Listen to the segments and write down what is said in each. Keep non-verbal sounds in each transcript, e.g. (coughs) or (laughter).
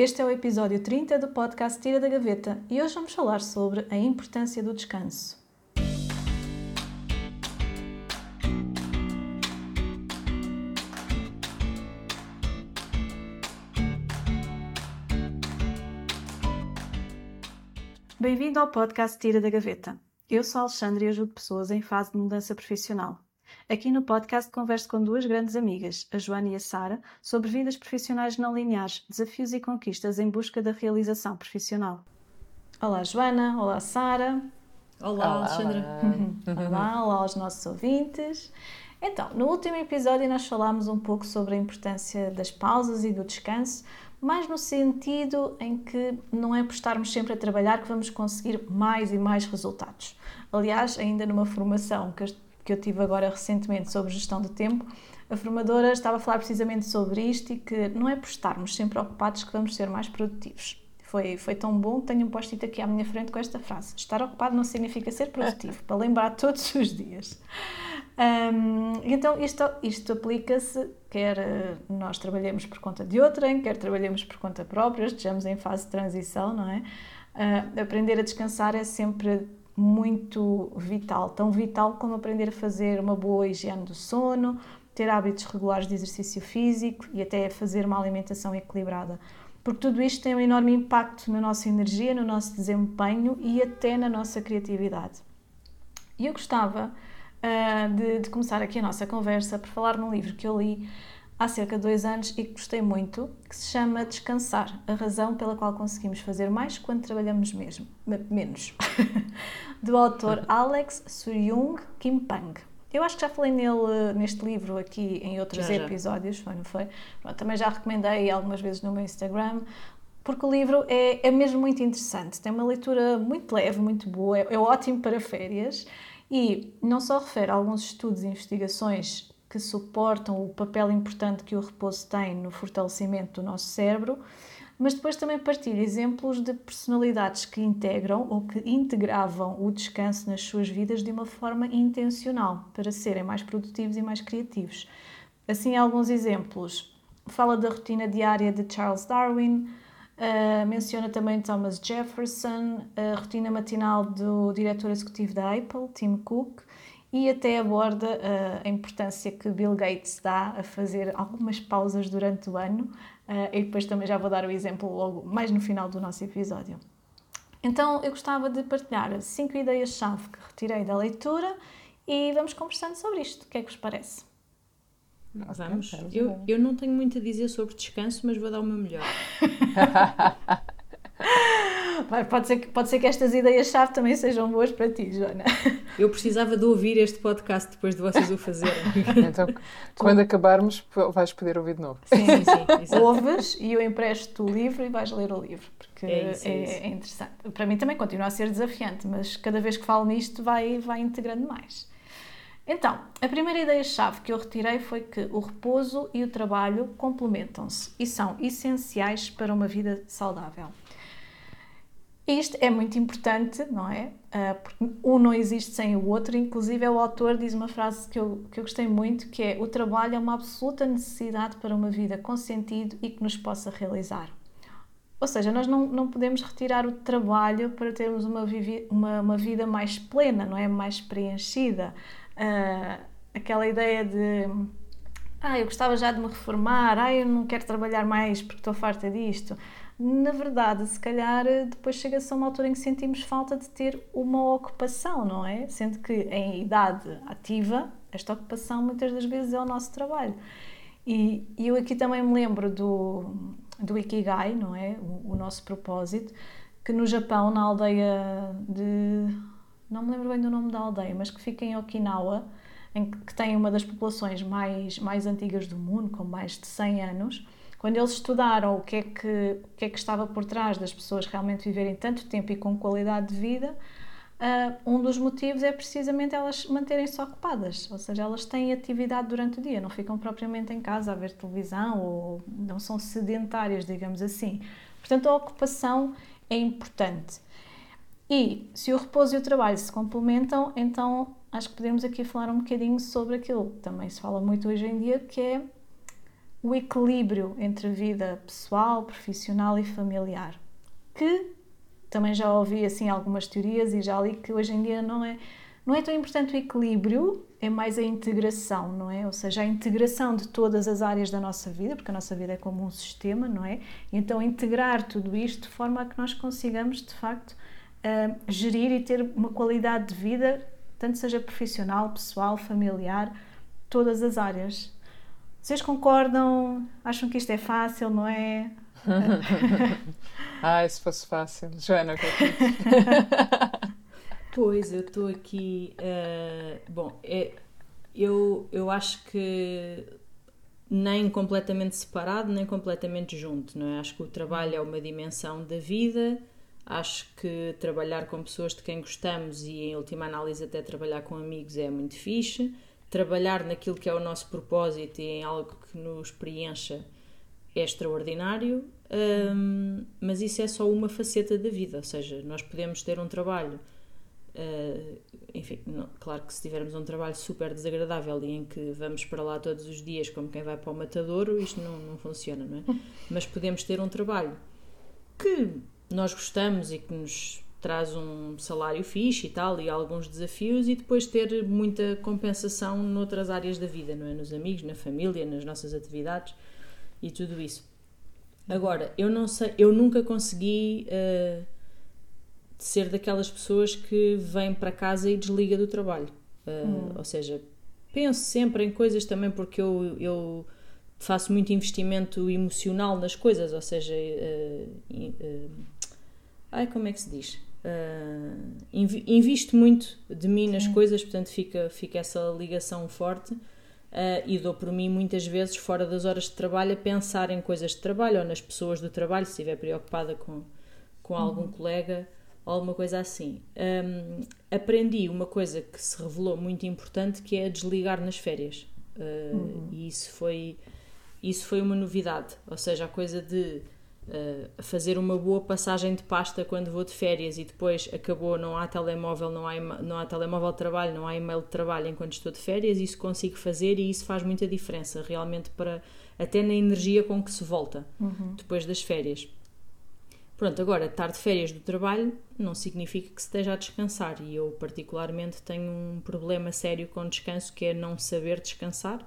Este é o episódio 30 do podcast Tira da Gaveta e hoje vamos falar sobre a importância do descanso. Bem-vindo ao podcast Tira da Gaveta. Eu sou a Alexandre e ajudo pessoas em fase de mudança profissional. Aqui no podcast converso com duas grandes amigas, a Joana e a Sara, sobre vidas profissionais não lineares, desafios e conquistas em busca da realização profissional. Olá, Joana. Olá, Sara. Olá, olá, Alexandra. Olá. olá, olá aos nossos ouvintes. Então, no último episódio nós falámos um pouco sobre a importância das pausas e do descanso, mais no sentido em que não é por estarmos sempre a trabalhar que vamos conseguir mais e mais resultados. Aliás, ainda numa formação que que eu tive agora recentemente sobre gestão de tempo, a formadora estava a falar precisamente sobre isto e que não é por estarmos sempre ocupados que vamos ser mais produtivos. Foi, foi tão bom, tenho um post-it aqui à minha frente com esta frase: Estar ocupado não significa ser produtivo, para lembrar todos os dias. Um, então, isto, isto aplica-se, quer eh, nós trabalhemos por conta de outrem, quer trabalhemos por conta própria, estejamos em fase de transição, não é? Uh, aprender a descansar é sempre muito vital, tão vital como aprender a fazer uma boa higiene do sono, ter hábitos regulares de exercício físico e até fazer uma alimentação equilibrada. Porque tudo isto tem um enorme impacto na nossa energia, no nosso desempenho e até na nossa criatividade. E eu gostava uh, de, de começar aqui a nossa conversa por falar num livro que eu li há cerca de dois anos e que gostei muito, que se chama Descansar, a razão pela qual conseguimos fazer mais quando trabalhamos mesmo, menos, (laughs) do autor Alex Suryung Kimpang. Eu acho que já falei nele, neste livro aqui em outros já, episódios, foi, não foi? Pronto, também já recomendei algumas vezes no meu Instagram, porque o livro é, é mesmo muito interessante, tem uma leitura muito leve, muito boa, é, é ótimo para férias e não só refere a alguns estudos e investigações que suportam o papel importante que o repouso tem no fortalecimento do nosso cérebro, mas depois também partilho exemplos de personalidades que integram ou que integravam o descanso nas suas vidas de uma forma intencional para serem mais produtivos e mais criativos. Assim, alguns exemplos. Fala da rotina diária de Charles Darwin, uh, menciona também Thomas Jefferson, a rotina matinal do diretor executivo da Apple, Tim Cook, e até aborda uh, a importância que Bill Gates dá a fazer algumas pausas durante o ano uh, e depois também já vou dar o exemplo logo mais no final do nosso episódio. Então eu gostava de partilhar cinco ideias-chave que retirei da leitura e vamos conversando sobre isto. O que é que vos parece? Vamos. Eu, eu não tenho muito a dizer sobre descanso, mas vou dar o meu melhor. (laughs) Pode ser, que, pode ser que estas ideias-chave também sejam boas para ti, Joana. Eu precisava de ouvir este podcast depois de vocês o fazerem. (laughs) Então, quando acabarmos, vais poder ouvir de novo. Sim, sim. sim Ouves e eu empresto o livro e vais ler o livro, porque é, isso, é, é, é interessante. Para mim também continua a ser desafiante, mas cada vez que falo nisto vai, vai integrando mais. Então, a primeira ideia-chave que eu retirei foi que o repouso e o trabalho complementam-se e são essenciais para uma vida saudável. Isto é muito importante, não é? Uh, porque um não existe sem o outro. Inclusive, o autor diz uma frase que eu, que eu gostei muito, que é o trabalho é uma absoluta necessidade para uma vida com sentido e que nos possa realizar. Ou seja, nós não, não podemos retirar o trabalho para termos uma, vivi, uma, uma vida mais plena, não é? Mais preenchida. Uh, aquela ideia de ah, eu gostava já de me reformar, ah, eu não quero trabalhar mais porque estou farta disto na verdade, se calhar depois chega-se a uma altura em que sentimos falta de ter uma ocupação, não é? Sendo que em idade ativa, esta ocupação muitas das vezes é o nosso trabalho. E, eu aqui também me lembro do, do Ikigai, não é? O, o, nosso propósito, que no Japão, na aldeia de. não me lembro bem do nome da aldeia, mas que fica em Okinawa, em que, que tem uma das populações mais, mais antigas do mundo, com mais de 100 anos quando eles estudaram o que, é que, o que é que estava por trás das pessoas realmente viverem tanto tempo e com qualidade de vida, uh, um dos motivos é precisamente elas manterem-se ocupadas, ou seja, elas têm atividade durante o dia, não ficam propriamente em casa a ver televisão ou não são sedentárias, digamos assim. Portanto, a ocupação é importante. E se o repouso e o trabalho se complementam, então acho que podemos aqui falar um bocadinho sobre aquilo que também se fala muito hoje em dia, que é o equilíbrio entre vida pessoal, profissional e familiar. Que também já ouvi assim algumas teorias e já li que hoje em dia não é não é tão importante o equilíbrio, é mais a integração, não é? Ou seja, a integração de todas as áreas da nossa vida, porque a nossa vida é como um sistema, não é? Então integrar tudo isto de forma a que nós consigamos de facto uh, gerir e ter uma qualidade de vida, tanto seja profissional, pessoal, familiar, todas as áreas. Vocês concordam? Acham que isto é fácil, não é? (laughs) ah, se fosse fácil. Joana, o que é que (laughs) Pois, eu estou aqui. Uh, bom, é, eu, eu acho que nem completamente separado, nem completamente junto, não é? Acho que o trabalho é uma dimensão da vida. Acho que trabalhar com pessoas de quem gostamos e, em última análise, até trabalhar com amigos é muito fixe. Trabalhar naquilo que é o nosso propósito e em algo que nos preencha é extraordinário, um, mas isso é só uma faceta da vida, ou seja, nós podemos ter um trabalho Uh, enfim, não, claro que se tivermos um trabalho super desagradável e em que vamos para lá todos os dias como quem vai para o matadouro, isto não, não funciona, não é? (laughs) Mas podemos ter um trabalho que nós gostamos e que nos traz um salário fixe e tal, e alguns desafios, e depois ter muita compensação noutras áreas da vida, não é? Nos amigos, na família, nas nossas atividades e tudo isso. Agora, eu não sei, eu nunca consegui. Uh, ser daquelas pessoas que vêm para casa e desliga do trabalho. Uh, hum. Ou seja, penso sempre em coisas também porque eu, eu faço muito investimento emocional nas coisas, ou seja, uh, ai, como é que se diz? Uh, invisto muito de mim nas coisas, portanto fica, fica essa ligação forte uh, e dou por mim muitas vezes fora das horas de trabalho a pensar em coisas de trabalho ou nas pessoas do trabalho, se estiver preocupada com, com algum uhum. colega ou alguma coisa assim. Um, aprendi uma coisa que se revelou muito importante que é desligar nas férias. Uh, uhum. E isso foi, isso foi uma novidade. Ou seja, a coisa de uh, fazer uma boa passagem de pasta quando vou de férias e depois acabou, não há telemóvel, não há, não há telemóvel de trabalho, não há e-mail de trabalho enquanto estou de férias, isso consigo fazer e isso faz muita diferença realmente para até na energia com que se volta uhum. depois das férias. Pronto, agora, estar de férias do trabalho não significa que se esteja a descansar e eu, particularmente, tenho um problema sério com descanso que é não saber descansar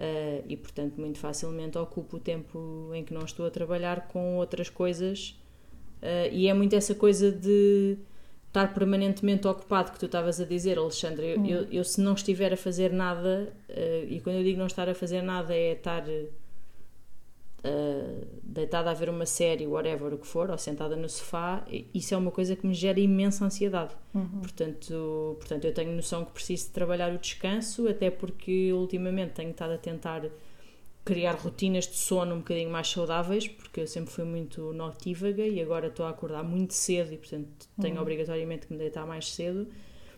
uh, e, portanto, muito facilmente ocupo o tempo em que não estou a trabalhar com outras coisas uh, e é muito essa coisa de estar permanentemente ocupado que tu estavas a dizer, Alexandre. Eu, hum. eu, eu, se não estiver a fazer nada, uh, e quando eu digo não estar a fazer nada é estar uh, deitada a ver uma série, whatever o que for, ou sentada no sofá, isso é uma coisa que me gera imensa ansiedade. Uhum. Portanto, portanto, eu tenho noção que preciso de trabalhar o descanso, até porque ultimamente tenho estado a tentar criar rotinas de sono um bocadinho mais saudáveis, porque eu sempre fui muito notívaga e agora estou a acordar muito cedo e, portanto, tenho uhum. obrigatoriamente que me deitar mais cedo.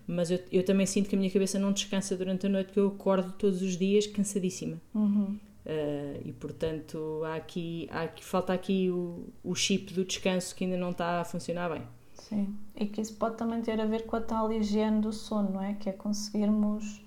Mas eu, eu também sinto que a minha cabeça não descansa durante a noite, porque eu acordo todos os dias cansadíssima. Uhum. Uh, e portanto há aqui, há aqui, falta aqui o, o chip do descanso que ainda não está a funcionar bem. Sim, e que isso pode também ter a ver com a tal higiene do sono, não é? Que é conseguirmos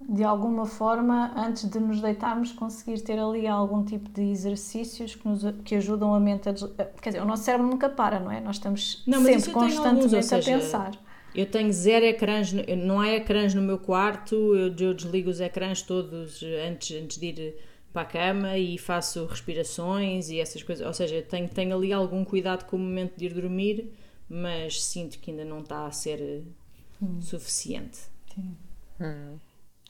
de alguma forma, antes de nos deitarmos, conseguir ter ali algum tipo de exercícios que, nos, que ajudam a mente a. Quer dizer, o nosso cérebro nunca para, não é? Nós estamos não, sempre constantemente alguns, seja, a pensar. Eu tenho zero ecrãs, não há ecrãs no meu quarto, eu, eu desligo os ecrãs todos antes, antes de ir para a cama e faço respirações e essas coisas. Ou seja, tenho, tenho ali algum cuidado com o momento de ir dormir, mas sinto que ainda não está a ser hum. suficiente. Sim. Hum.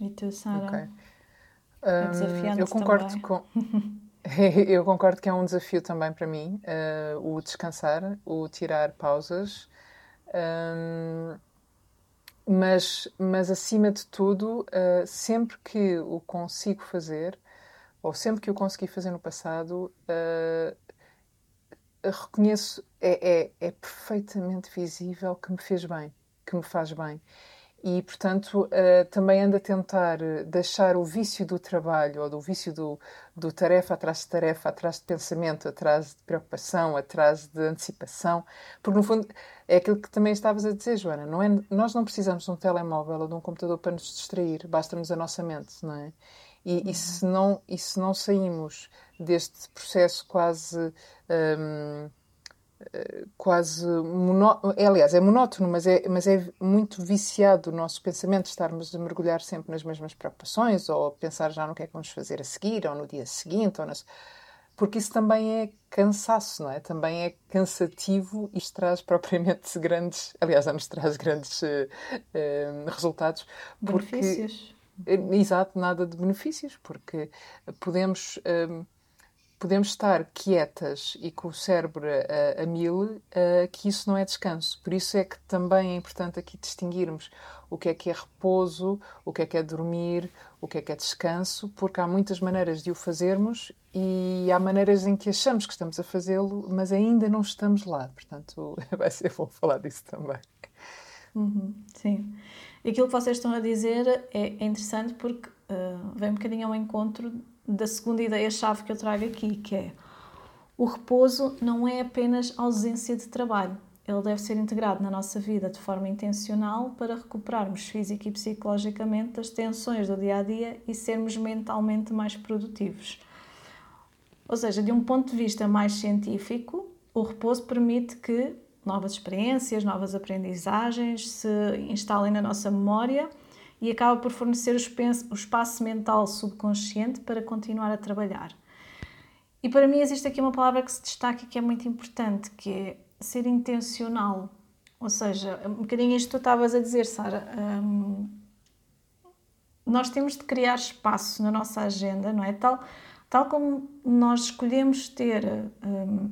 E tu, Sara? Okay. É um, eu concordo também. com. (laughs) eu concordo que é um desafio também para mim uh, o descansar, o tirar pausas um, mas, mas, acima de tudo, uh, sempre que o consigo fazer, ou sempre que o consegui fazer no passado, uh, reconheço, é, é, é perfeitamente visível que me fez bem, que me faz bem e, portanto, uh, também ando a tentar deixar o vício do trabalho ou do vício do, do tarefa atrás de tarefa, atrás de pensamento, atrás de preocupação, atrás de antecipação, porque no fundo é aquilo que também estavas a dizer, Joana, não é, nós não precisamos de um telemóvel ou de um computador para nos distrair, basta-nos a nossa mente, não é? E, e, se não, e se não saímos deste processo quase. Um, quase monó... É, aliás, é monótono, mas é, mas é muito viciado o nosso pensamento estarmos a mergulhar sempre nas mesmas preocupações ou pensar já no que é que vamos fazer a seguir ou no dia seguinte ou nas... porque isso também é cansaço, não é? Também é cansativo e traz (laughs) propriamente grandes, aliás, já nos traz grandes uh, uh, resultados. Benefícios. Porque, exato, nada de benefícios, porque podemos podemos estar quietas e com o cérebro a, a mil, uh, que isso não é descanso. Por isso é que também é importante aqui distinguirmos o que é que é repouso, o que é que é dormir, o que é que é descanso, porque há muitas maneiras de o fazermos e há maneiras em que achamos que estamos a fazê-lo, mas ainda não estamos lá. Portanto, (laughs) vai ser bom falar disso também. Uhum, sim. Aquilo que vocês estão a dizer é, interessante porque uh, vem um bocadinho ao encontro da segunda ideia-chave que eu trago aqui, que é o repouso não é apenas ausência de trabalho. Ele deve ser integrado na nossa vida de forma intencional para recuperarmos física e psicologicamente das tensões do dia a dia e sermos mentalmente mais produtivos. Ou seja, de um ponto de vista mais científico, o repouso permite que novas experiências, novas aprendizagens se instalem na nossa memória e acaba por fornecer o espaço mental subconsciente para continuar a trabalhar. E para mim existe aqui uma palavra que se destaca que é muito importante, que é ser intencional. Ou seja, um bocadinho isto que tu estavas a dizer, Sara. Hum, nós temos de criar espaço na nossa agenda, não é? Tal, tal como nós escolhemos ter hum,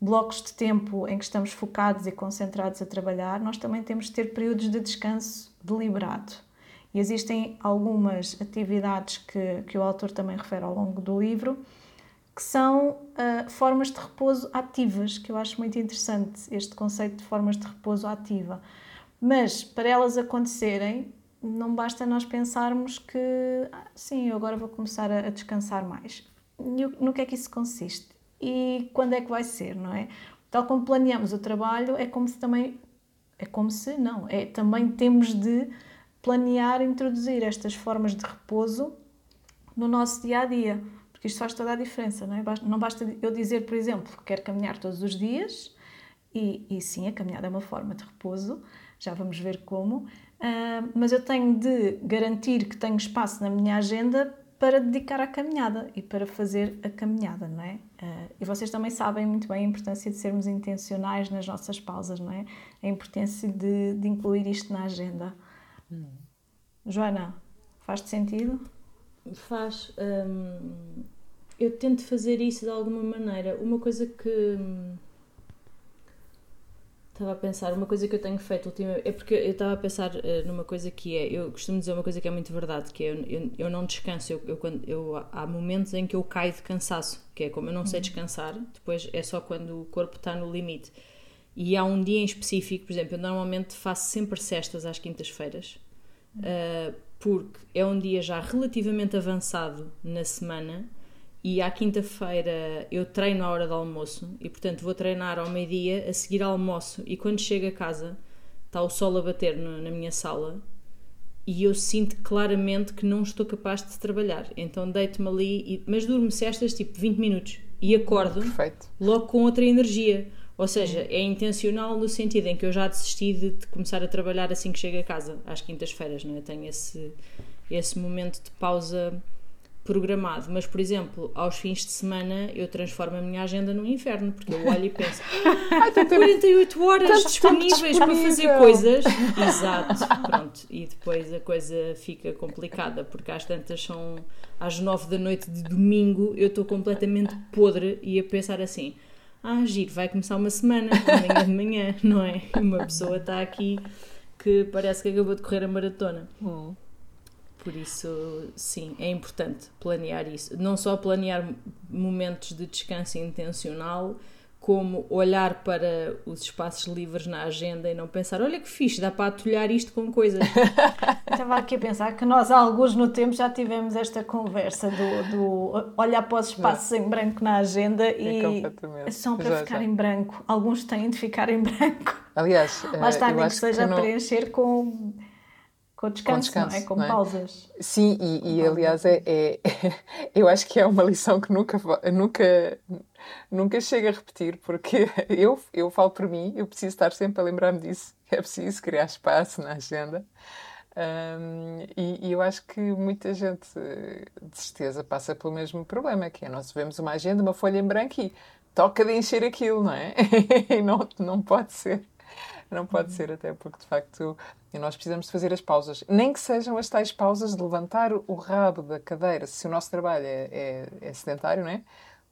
blocos de tempo em que estamos focados e concentrados a trabalhar, nós também temos de ter períodos de descanso deliberado. E existem algumas atividades que, que o autor também refere ao longo do livro, que são uh, formas de repouso ativas, que eu acho muito interessante este conceito de formas de repouso ativa. Mas para elas acontecerem, não basta nós pensarmos que, ah, sim, eu agora vou começar a, a descansar mais. E no que é que isso consiste? E quando é que vai ser, não é? Tal como planeamos o trabalho, é como se também. É como se, não, é também temos de planear introduzir estas formas de repouso no nosso dia a dia, porque isto faz toda a diferença, não é? Não basta eu dizer, por exemplo, que quero caminhar todos os dias, e, e sim, a caminhada é uma forma de repouso, já vamos ver como, uh, mas eu tenho de garantir que tenho espaço na minha agenda para dedicar à caminhada e para fazer a caminhada, não é? Uh, e vocês também sabem muito bem a importância de sermos intencionais nas nossas pausas, não é? A importância de, de incluir isto na agenda. Hum. Joana, faz-te sentido? Faz. Hum, eu tento fazer isso de alguma maneira. Uma coisa que. Hum, estava a pensar, uma coisa que eu tenho feito ultimamente. É porque eu estava a pensar uh, numa coisa que é. Eu costumo dizer uma coisa que é muito verdade, que é eu, eu, eu não descanso. Eu, eu, quando, eu, há momentos em que eu caio de cansaço, que é como eu não sei uhum. descansar, depois é só quando o corpo está no limite. E há um dia em específico, por exemplo, eu normalmente faço sempre cestas às quintas-feiras, uh, porque é um dia já relativamente avançado na semana e à quinta-feira eu treino à hora do almoço e, portanto, vou treinar ao meio-dia, a seguir ao almoço e quando chego a casa está o sol a bater no, na minha sala e eu sinto claramente que não estou capaz de trabalhar. Então deito-me ali, e, mas durmo cestas tipo 20 minutos e acordo Perfeito. logo com outra energia. Ou seja, é intencional no sentido em que eu já desisti de, de começar a trabalhar assim que chego a casa, às quintas-feiras, não é? Tenho esse, esse momento de pausa programado, mas por exemplo, aos fins de semana eu transformo a minha agenda num inferno, porque eu olho e penso, (laughs) ah, 48 horas disponíveis para fazer coisas. Exato, pronto, e depois a coisa fica complicada, porque às tantas são às 9 da noite de domingo, eu estou completamente podre e a pensar assim ah, giro, vai começar uma semana, amanhã de manhã, (laughs) não é? Uma pessoa está aqui que parece que acabou de correr a maratona. Hum. Por isso, sim, é importante planear isso. Não só planear momentos de descanso intencional, como olhar para os espaços livres na agenda e não pensar, olha que fixe, dá para atulhar isto com coisas. (laughs) Estava aqui a pensar que nós, alguns no tempo, já tivemos esta conversa do, do olhar para os espaços em branco na agenda é e são para já, ficar já. em branco. Alguns têm de ficar em branco. Aliás, lá está, nem que seja que não... preencher com Com descanso, com descanso não é? Com não é? pausas. Sim, e, e aliás, é, é, (laughs) eu acho que é uma lição que nunca, nunca, nunca chega a repetir, porque (laughs) eu, eu falo por mim, eu preciso estar sempre a lembrar-me disso. (laughs) É preciso criar espaço na agenda. Um, e, e, eu acho que muita gente, de certeza, passa pelo mesmo problema, que é nós vemos uma agenda, uma folha em branco e toca de encher aquilo, não é? e não, não pode ser. Não pode ser, até porque de facto nós precisamos de fazer as pausas. Nem que sejam as tais pausas de levantar o rabo da cadeira, se o nosso trabalho é, é, é sedentário, não é?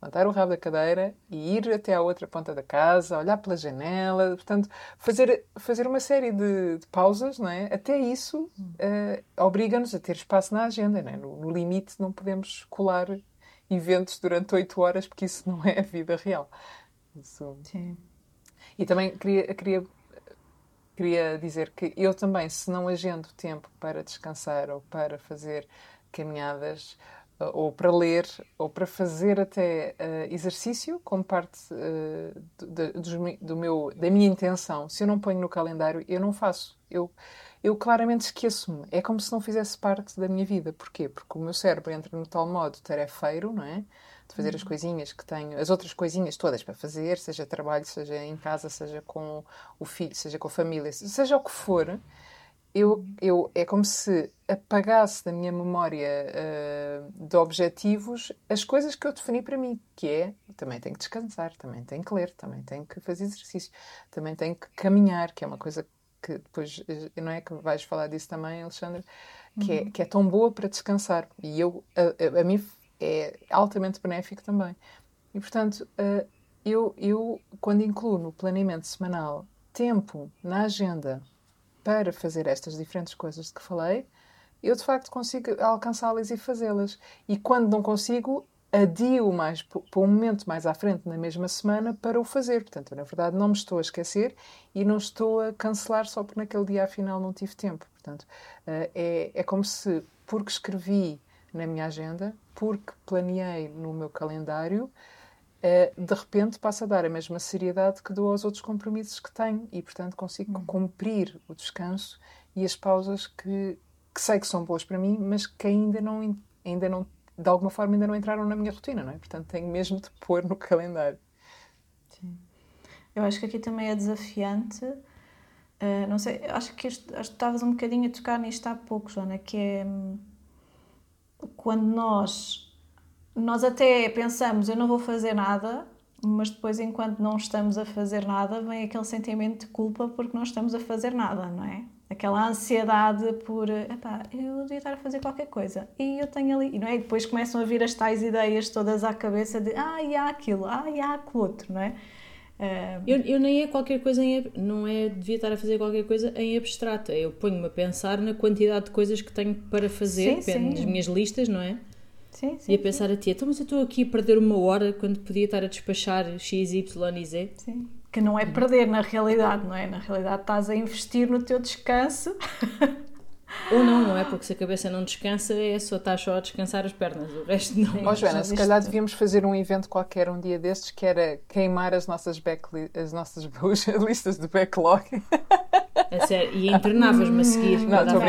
levantar o rabo da cadeira e ir até à outra ponta da casa, olhar pela janela, portanto, fazer, fazer uma série de, de pausas, não é? Até isso uh, obriga-nos a ter espaço na agenda, não é? no, no, limite não podemos colar eventos durante oito horas, porque isso não é a vida real. Isso... Sim. E também queria, queria, queria dizer que eu também, se não agendo tempo para descansar ou para fazer caminhadas, ou para ler, ou para fazer até uh, exercício como parte uh, do, do, meu, da minha intenção. Se eu não ponho no calendário, eu não faço. Eu, eu claramente esqueço-me. É como se não fizesse parte da minha vida. Porquê? Porque o meu cérebro entra no tal modo tarefeiro, não é? De fazer as uhum. coisinhas que tenho, as outras coisinhas todas para fazer, seja trabalho, seja em casa, seja com o filho, seja com a família, seja o que for eu, eu, é como se apagasse da minha memória uh, de objetivos as coisas que eu defini para mim, que é também tenho que descansar, também tenho que ler, também tenho que fazer exercício, também tenho que caminhar, que é uma coisa que depois, eh, não é que vais falar disso também, Alexandre, que, é, uhum. é, que é tão boa para descansar. E eu, a, a, a mim é altamente benéfico também. E portanto, uh, eu, eu, quando incluo no planeamento semanal tempo na agenda para fazer estas diferentes coisas de que falei, eu de facto consigo alcançá-las e fazê-las. E quando não consigo, adio mais para um momento mais à frente na mesma semana para o fazer. Portanto, eu, na verdade, não me estou a esquecer e não estou a cancelar só porque naquele dia afinal não tive tempo. Portanto, eh, é, é como se, porque escrevi na minha agenda, porque planeei no meu calendário, eh, de repente passa a dar a mesma seriedade que dou aos outros compromissos que tenho e, portanto, consigo uhum. cumprir o descanso e as pausas que, que sei que são boas para mim, mas que ainda não, ainda não, de alguma forma, ainda não entraram na minha rotina, não é? Portanto, tenho mesmo de pôr no calendário. Sim. Eu acho que aqui também é desafiante. Uh, não sei, acho que, acho que estavas um bocadinho a tocar nisto há pouco, Joana, que é hum, quando nós nós até pensamos, eu não vou fazer nada, mas depois, enquanto não estamos a fazer nada, vem aquele sentimento de culpa porque não estamos a fazer nada, não é? Aquela ansiedade por, epá, eu devia estar a fazer qualquer coisa e eu tenho ali, não é? E depois começam a vir as tais ideias todas à cabeça de, ah, e há aquilo, ah, e há aquilo outro, não é? Uh... Eu, eu nem é qualquer coisa em, não é devia estar a fazer qualquer coisa em abstrato, eu ponho-me a pensar na quantidade de coisas que tenho para fazer, sim, sim. minhas listas, não é? Sim, sim, e a pensar sim. a ti, então, mas eu estou aqui a perder uma hora quando podia estar a despachar X, Y e Z. Sim. Que não é perder na realidade, não é? Na realidade estás a investir no teu descanso. (laughs) Ou não, não é? Porque se a cabeça não descansa, é só estás só a descansar as pernas, o resto não. Ó oh, Joana, se calhar devíamos fazer um evento qualquer um dia destes que era queimar as nossas, backli as nossas (laughs) listas de backlog. É sério, e internavas-me a seguir. Não, estou.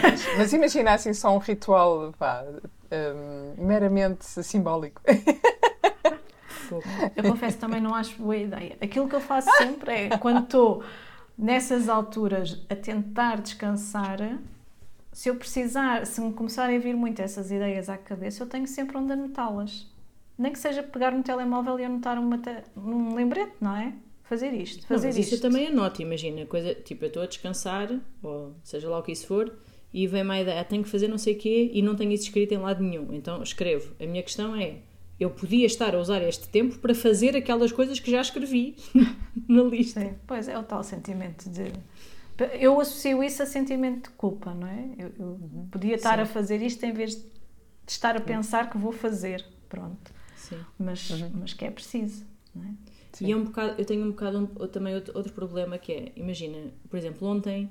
Mas, mas imagina assim só um ritual pá, um, meramente simbólico. (laughs) Eu confesso também não acho boa ideia. Aquilo que eu faço sempre é quando estou nessas alturas a tentar descansar, se eu precisar, se me começarem a vir muito essas ideias à cabeça, eu tenho sempre onde anotá-las. Nem que seja pegar no telemóvel e anotar uma um lembrete, não é? Fazer isto, fazer não, mas isto. Isso eu também anoto, imagina, coisa, tipo, eu estou a descansar, ou seja lá o que isso for, e vem-me a ideia, tenho que fazer não sei o quê e não tenho isso escrito em lado nenhum. Então escrevo. A minha questão é, eu podia estar a usar este tempo para fazer aquelas coisas que já escrevi (laughs) na lista. Sim, pois é o tal sentimento de. Eu associo isso a sentimento de culpa, não é? Eu, eu podia estar Sim. a fazer isto em vez de estar a pensar que vou fazer. Pronto. Sim. Mas, uhum. mas que é preciso, não é? E é um bocado, eu tenho um bocado um, também outro, outro problema que é, imagina, por exemplo, ontem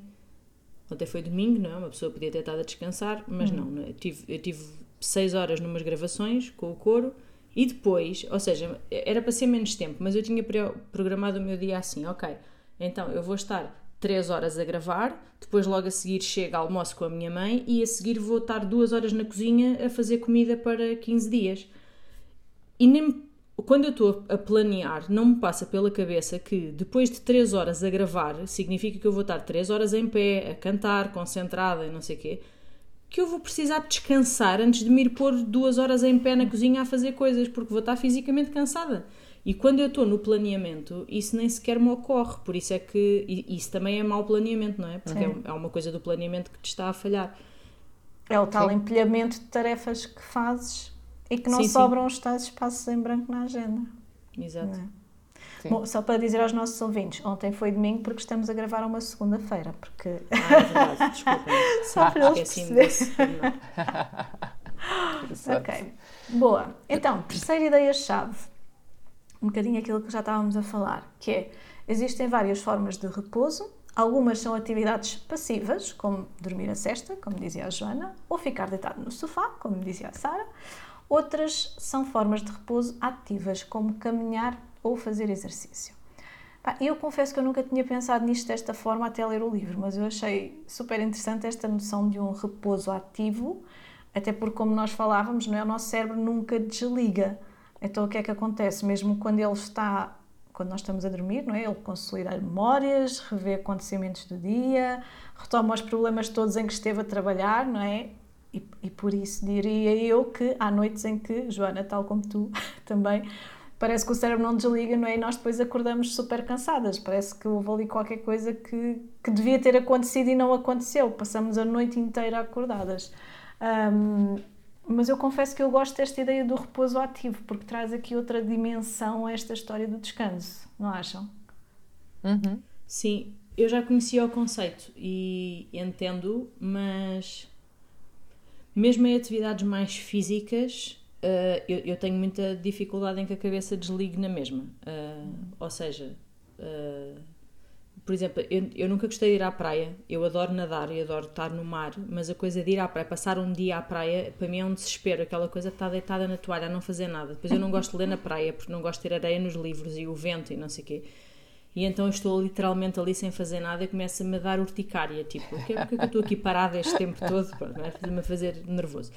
Ontem foi domingo, não é? Uma pessoa podia ter estado a descansar, mas uhum. não, não. Eu, tive, eu tive seis horas numas gravações com o coro e depois, ou seja, era para ser menos tempo, mas eu tinha programado o meu dia assim, ok, então eu vou estar 3 horas a gravar, depois logo a seguir chego almoço com a minha mãe e a seguir vou estar 2 horas na cozinha a fazer comida para 15 dias. E nem, quando eu estou a planear, não me passa pela cabeça que depois de 3 horas a gravar, significa que eu vou estar 3 horas em pé, a cantar, concentrada e não sei o quê, que eu vou precisar descansar antes de me ir pôr 2 horas em pé na cozinha a fazer coisas, porque vou estar fisicamente cansada. E quando eu estou no planeamento, isso nem sequer me ocorre. Por isso é que. Isso também é mau planeamento, não é? Porque é, é uma coisa do planeamento que te está a falhar. É o tal sim. empilhamento de tarefas que fazes e que não sim, sobram sim. os tais espaços em branco na agenda. Exato. É? Bom, só para dizer aos nossos ouvintes, ontem foi domingo porque estamos a gravar uma segunda-feira, porque... Ah, é verdade, (laughs) desculpa. só para eles perceberem. (laughs) ok, boa. Então, terceira ideia-chave um bocadinho aquilo que já estávamos a falar, que é, existem várias formas de repouso, algumas são atividades passivas, como dormir a cesta, como dizia a Joana, ou ficar deitado no sofá, como dizia a Sara, outras são formas de repouso ativas, como caminhar ou fazer exercício. Eu confesso que eu nunca tinha pensado nisto desta forma até ler o livro, mas eu achei super interessante esta noção de um repouso ativo, até porque, como nós falávamos, não é? o nosso cérebro nunca desliga. Então o que é que acontece? Mesmo quando ele está, quando nós estamos a dormir, não é? Ele consolida memórias, revê acontecimentos do dia, retoma os problemas todos em que esteve a trabalhar, não é? E, e por isso diria eu que há noites em que, Joana, tal como tu (laughs) também, parece que o cérebro não desliga, não é? E nós depois acordamos super cansadas. Parece que houve ali qualquer coisa que, que devia ter acontecido e não aconteceu. Passamos a noite inteira acordadas. Um, mas eu confesso que eu gosto desta ideia do repouso ativo, porque traz aqui outra dimensão a esta história do descanso, não acham? Uhum. Sim, eu já conhecia o conceito e entendo, mas mesmo em atividades mais físicas, uh, eu, eu, tenho muita dificuldade em que a cabeça desligue na mesma. Uh, ou seja, uh, por exemplo, eu, eu nunca gostei de ir à praia. Eu adoro nadar e adoro estar no mar, mas a coisa de ir à praia, passar um dia à praia, para mim é um desespero. Aquela coisa de estar deitada na toalha a não fazer nada. Depois eu não gosto de ler na praia porque não gosto de ter areia nos livros e o vento e não sei o quê. E então eu estou literalmente ali sem fazer nada e começa-me a dar urticária. Tipo, porque é que eu estou aqui parada este tempo todo? Vai-me fazer nervoso.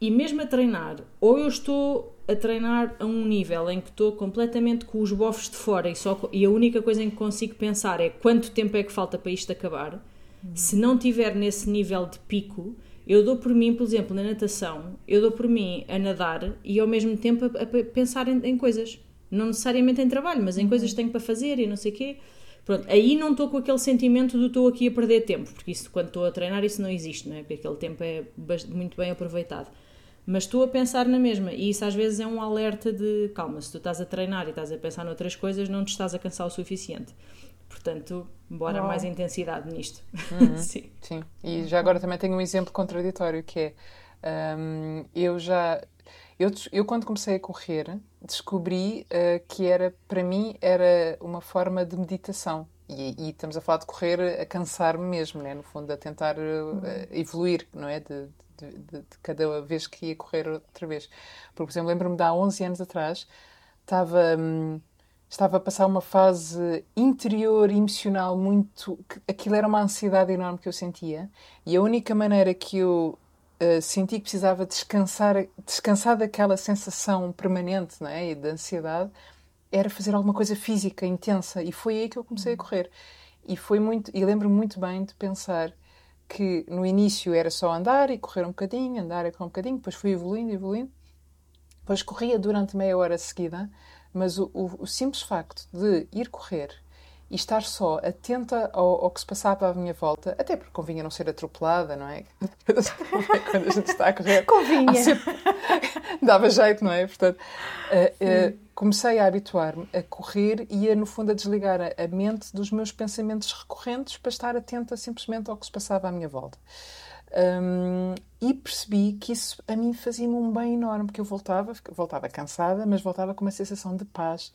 E mesmo a treinar, ou eu estou a treinar a um nível em que estou completamente com os bofos de fora e, só, e a única coisa em que consigo pensar é quanto tempo é que falta para isto acabar. Uhum. Se não tiver nesse nível de pico, eu dou por mim, por exemplo, na natação, eu dou por mim a nadar e ao mesmo tempo a, a pensar em, em, coisas. Não necessariamente em trabalho, mas em uhum. coisas que tenho para fazer e não sei o quê. Pronto, aí não estou com aquele sentimento de estou aqui a perder tempo, porque isso quando estou a treinar isso não existe, não é? Porque aquele tempo é muito bem aproveitado mas estou a pensar na mesma e isso às vezes é um alerta de calma, se tu estás a treinar e estás a pensar noutras coisas, não te estás a cansar o suficiente. Portanto, bora mais intensidade nisto. Uhum. (laughs) sim. sim. E já agora também tenho um exemplo contraditório que é um, eu já eu, eu quando comecei a correr descobri uh, que era para mim era uma forma de meditação e, e, estamos a falar de correr a cansar-me mesmo, né? no fundo, a tentar uh, evoluir, não é? De, de, de, de, cada vez que ia correr outra vez. Porque, por exemplo, lembro-me de há 11 anos atrás, estava, hum, estava a passar uma fase interior emocional muito. Aquilo era uma ansiedade enorme que eu sentia, e a única maneira que eu uh, senti que precisava descansar, descansar daquela sensação permanente não é? e de ansiedade era fazer alguma coisa física intensa, e foi aí que eu comecei a uhum. correr. E foi muito, e lembro-me muito bem de pensar que no início era só andar e correr um bocadinho, andar e correr um bocadinho, depois fui evoluindo, evoluindo. Depois corria durante meia hora seguida, mas o, o, o simples facto de ir correr e estar só atenta ao, ao, que se passava à minha volta, até porque convinha não ser atropelada, não é? (laughs) Quando a gente está a correr. Convinha. Sempre... (laughs) Dava jeito, não é? Portanto, uh, uh, comecei a habituar-me a correr e a, no fundo, a desligar a, a, mente dos meus pensamentos recorrentes para estar atenta simplesmente ao que se passava à minha volta. Um, e percebi que isso a mim fazia-me um bem enorme, porque eu voltava, voltava cansada, mas voltava com uma sensação de paz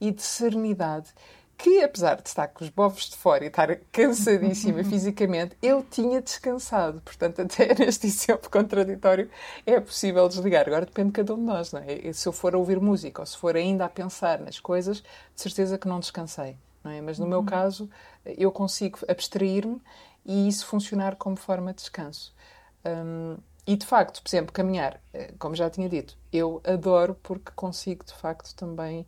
e de serenidade que, apesar de estar com os bofos de fora e estar cansadíssima fisicamente, eu tinha descansado. Portanto, até (laughs) neste exemplo contraditório, é possível desligar. Agora depende de cada um de nós, não é? Se eu for a ouvir música ou se for ainda a pensar nas coisas, de certeza que não descansei. não é? Mas no uhum. meu caso, eu consigo abstrair-me e isso funcionar como forma de descanso. Um, e de facto, por exemplo, caminhar, eh, como já tinha dito, eu adoro porque consigo de facto também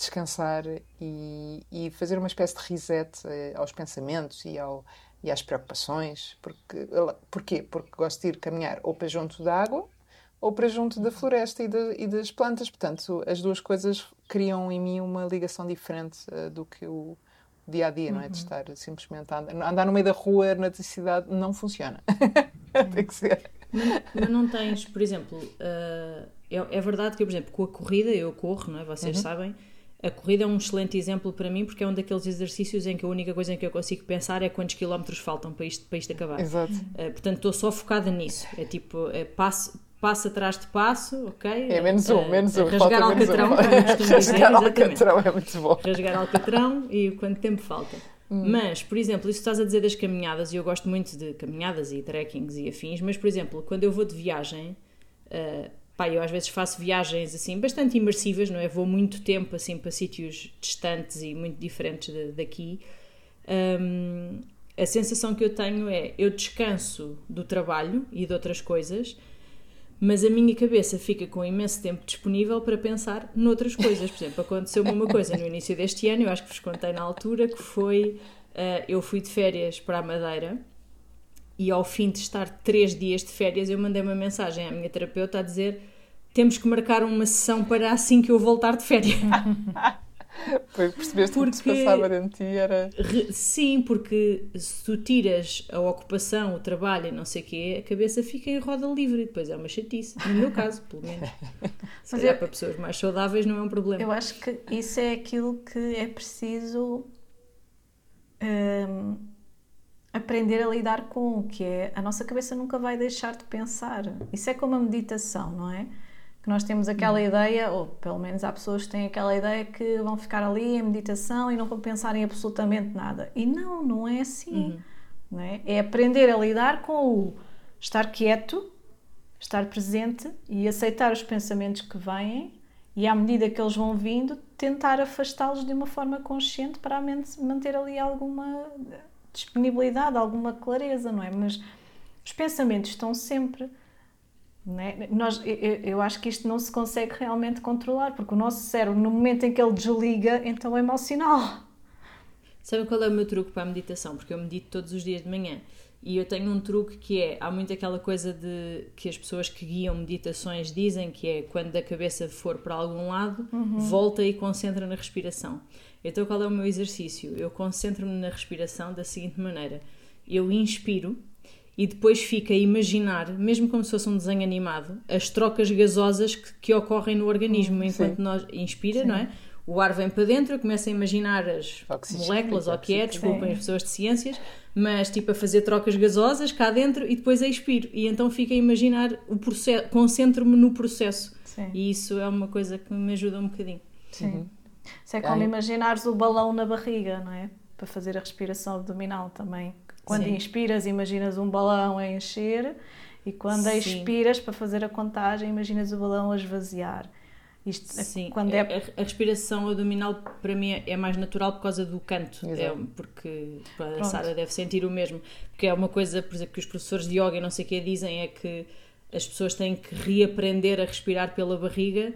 descansar e, e fazer uma espécie de reset eh, aos pensamentos e, ao, e às preocupações. Porque, porquê? Porque gosto de ir caminhar ou para junto da água ou para junto da floresta e, de, e das plantas. Portanto, as duas coisas criam em mim uma ligação diferente uh, do que o dia a dia, não é? De uhum. estar simplesmente a andar, andar no meio da rua na cidade não funciona. (laughs) Tem que ser. Mas, mas, não tens, por exemplo, uh, é, é, verdade que, por exemplo, com a corrida, eu corro, não é? Vocês uhum. sabem. A corrida é um excelente exemplo para mim porque é um daqueles exercícios em que a única coisa em que eu consigo pensar é quantos quilómetros faltam para isto, para isto acabar. Exato. Uh, portanto, estou só focada nisso. É tipo, é passo, passo atrás de passo, ok? É menos um, uh, menos um. Rasgar alcatrão, costumo dizer. Rasgar alcatrão é muito bom. Rasgar alcatrão e quanto tempo falta. Hum. Mas, por exemplo, isso estás a dizer das caminhadas, e eu gosto muito de caminhadas e trekkings e afins, mas, por exemplo, quando eu vou de viagem, uh, pá, eu às vezes faço viagens assim bastante imersivas, não é? Vou muito tempo assim para sítios distantes e muito diferentes de, daqui. Um, a sensação que eu tenho é eu descanso do trabalho e de outras coisas, mas a minha cabeça fica com imenso tempo disponível para pensar noutras coisas. Por exemplo, aconteceu-me uma coisa no início deste ano, eu acho que vos contei na altura, que foi uh, eu fui de férias para a Madeira e ao fim de estar três dias de férias eu mandei uma mensagem à minha terapeuta a dizer temos que marcar uma sessão para assim que eu voltar de férias. (laughs) Foi, percebeste porque, que o que se passava dentro de ti era. Sim, porque se tu tiras a ocupação, o trabalho e não sei o quê, a cabeça fica em roda livre, depois é uma chatice. No meu caso, pelo menos. (laughs) Se Mas calhar eu, para pessoas mais saudáveis não é um problema. Eu acho que isso é aquilo que é preciso hum, aprender a lidar com, que é a nossa cabeça nunca vai deixar de pensar. Isso é como a meditação, não é? que nós temos aquela uhum. ideia, ou pelo menos há pessoas que têm aquela ideia que vão ficar ali em meditação e não vão pensar em absolutamente nada. E não, não é assim. Uhum. Não é? é aprender a lidar com o estar quieto, estar presente e aceitar os pensamentos que vêm e à medida que eles vão vindo, tentar afastá-los de uma forma consciente para manter ali alguma disponibilidade, alguma clareza, não é? Mas os pensamentos estão sempre é? Nós, eu, eu, acho que isto não se consegue realmente controlar, porque o nosso cérebro, no momento em que ele desliga, então é emocional. Sabe qual é o meu truque para a meditação? Porque eu medito todos os dias de manhã. E eu tenho um truque que é, há muito aquela coisa de que as pessoas que guiam meditações dizem que é quando a cabeça for para algum lado, uhum. volta e concentra na respiração. Então qual é o meu exercício? Eu concentro-me na respiração da seguinte maneira: eu inspiro e depois fica a imaginar, mesmo como se fosse um desenho animado, as trocas gasosas que, que ocorrem no organismo hum, enquanto sim. nós inspira, sim. não é? O ar vem para dentro, começa a imaginar as Oxigênio, moléculas, ou o que é, desculpem as pessoas de ciências, mas tipo a fazer trocas gasosas cá dentro e depois a expiro. E então fica a imaginar o processo, concentro-me no processo. Sim. E isso é uma coisa que me ajuda um bocadinho. Sim. Uhum. Isso é como imaginares o balão na barriga, não é? Para fazer a respiração abdominal também. Quando Sim. inspiras, imaginas um balão a encher e quando Sim. expiras para fazer a contagem, imaginas o balão a esvaziar. Isto, é Sim, quando é... a, a respiração abdominal para mim é mais natural por causa do canto, é, porque a Sara deve sentir o mesmo, porque é uma coisa, por exemplo, que os professores de yoga e não sei o que dizem é que as pessoas têm que reaprender a respirar pela barriga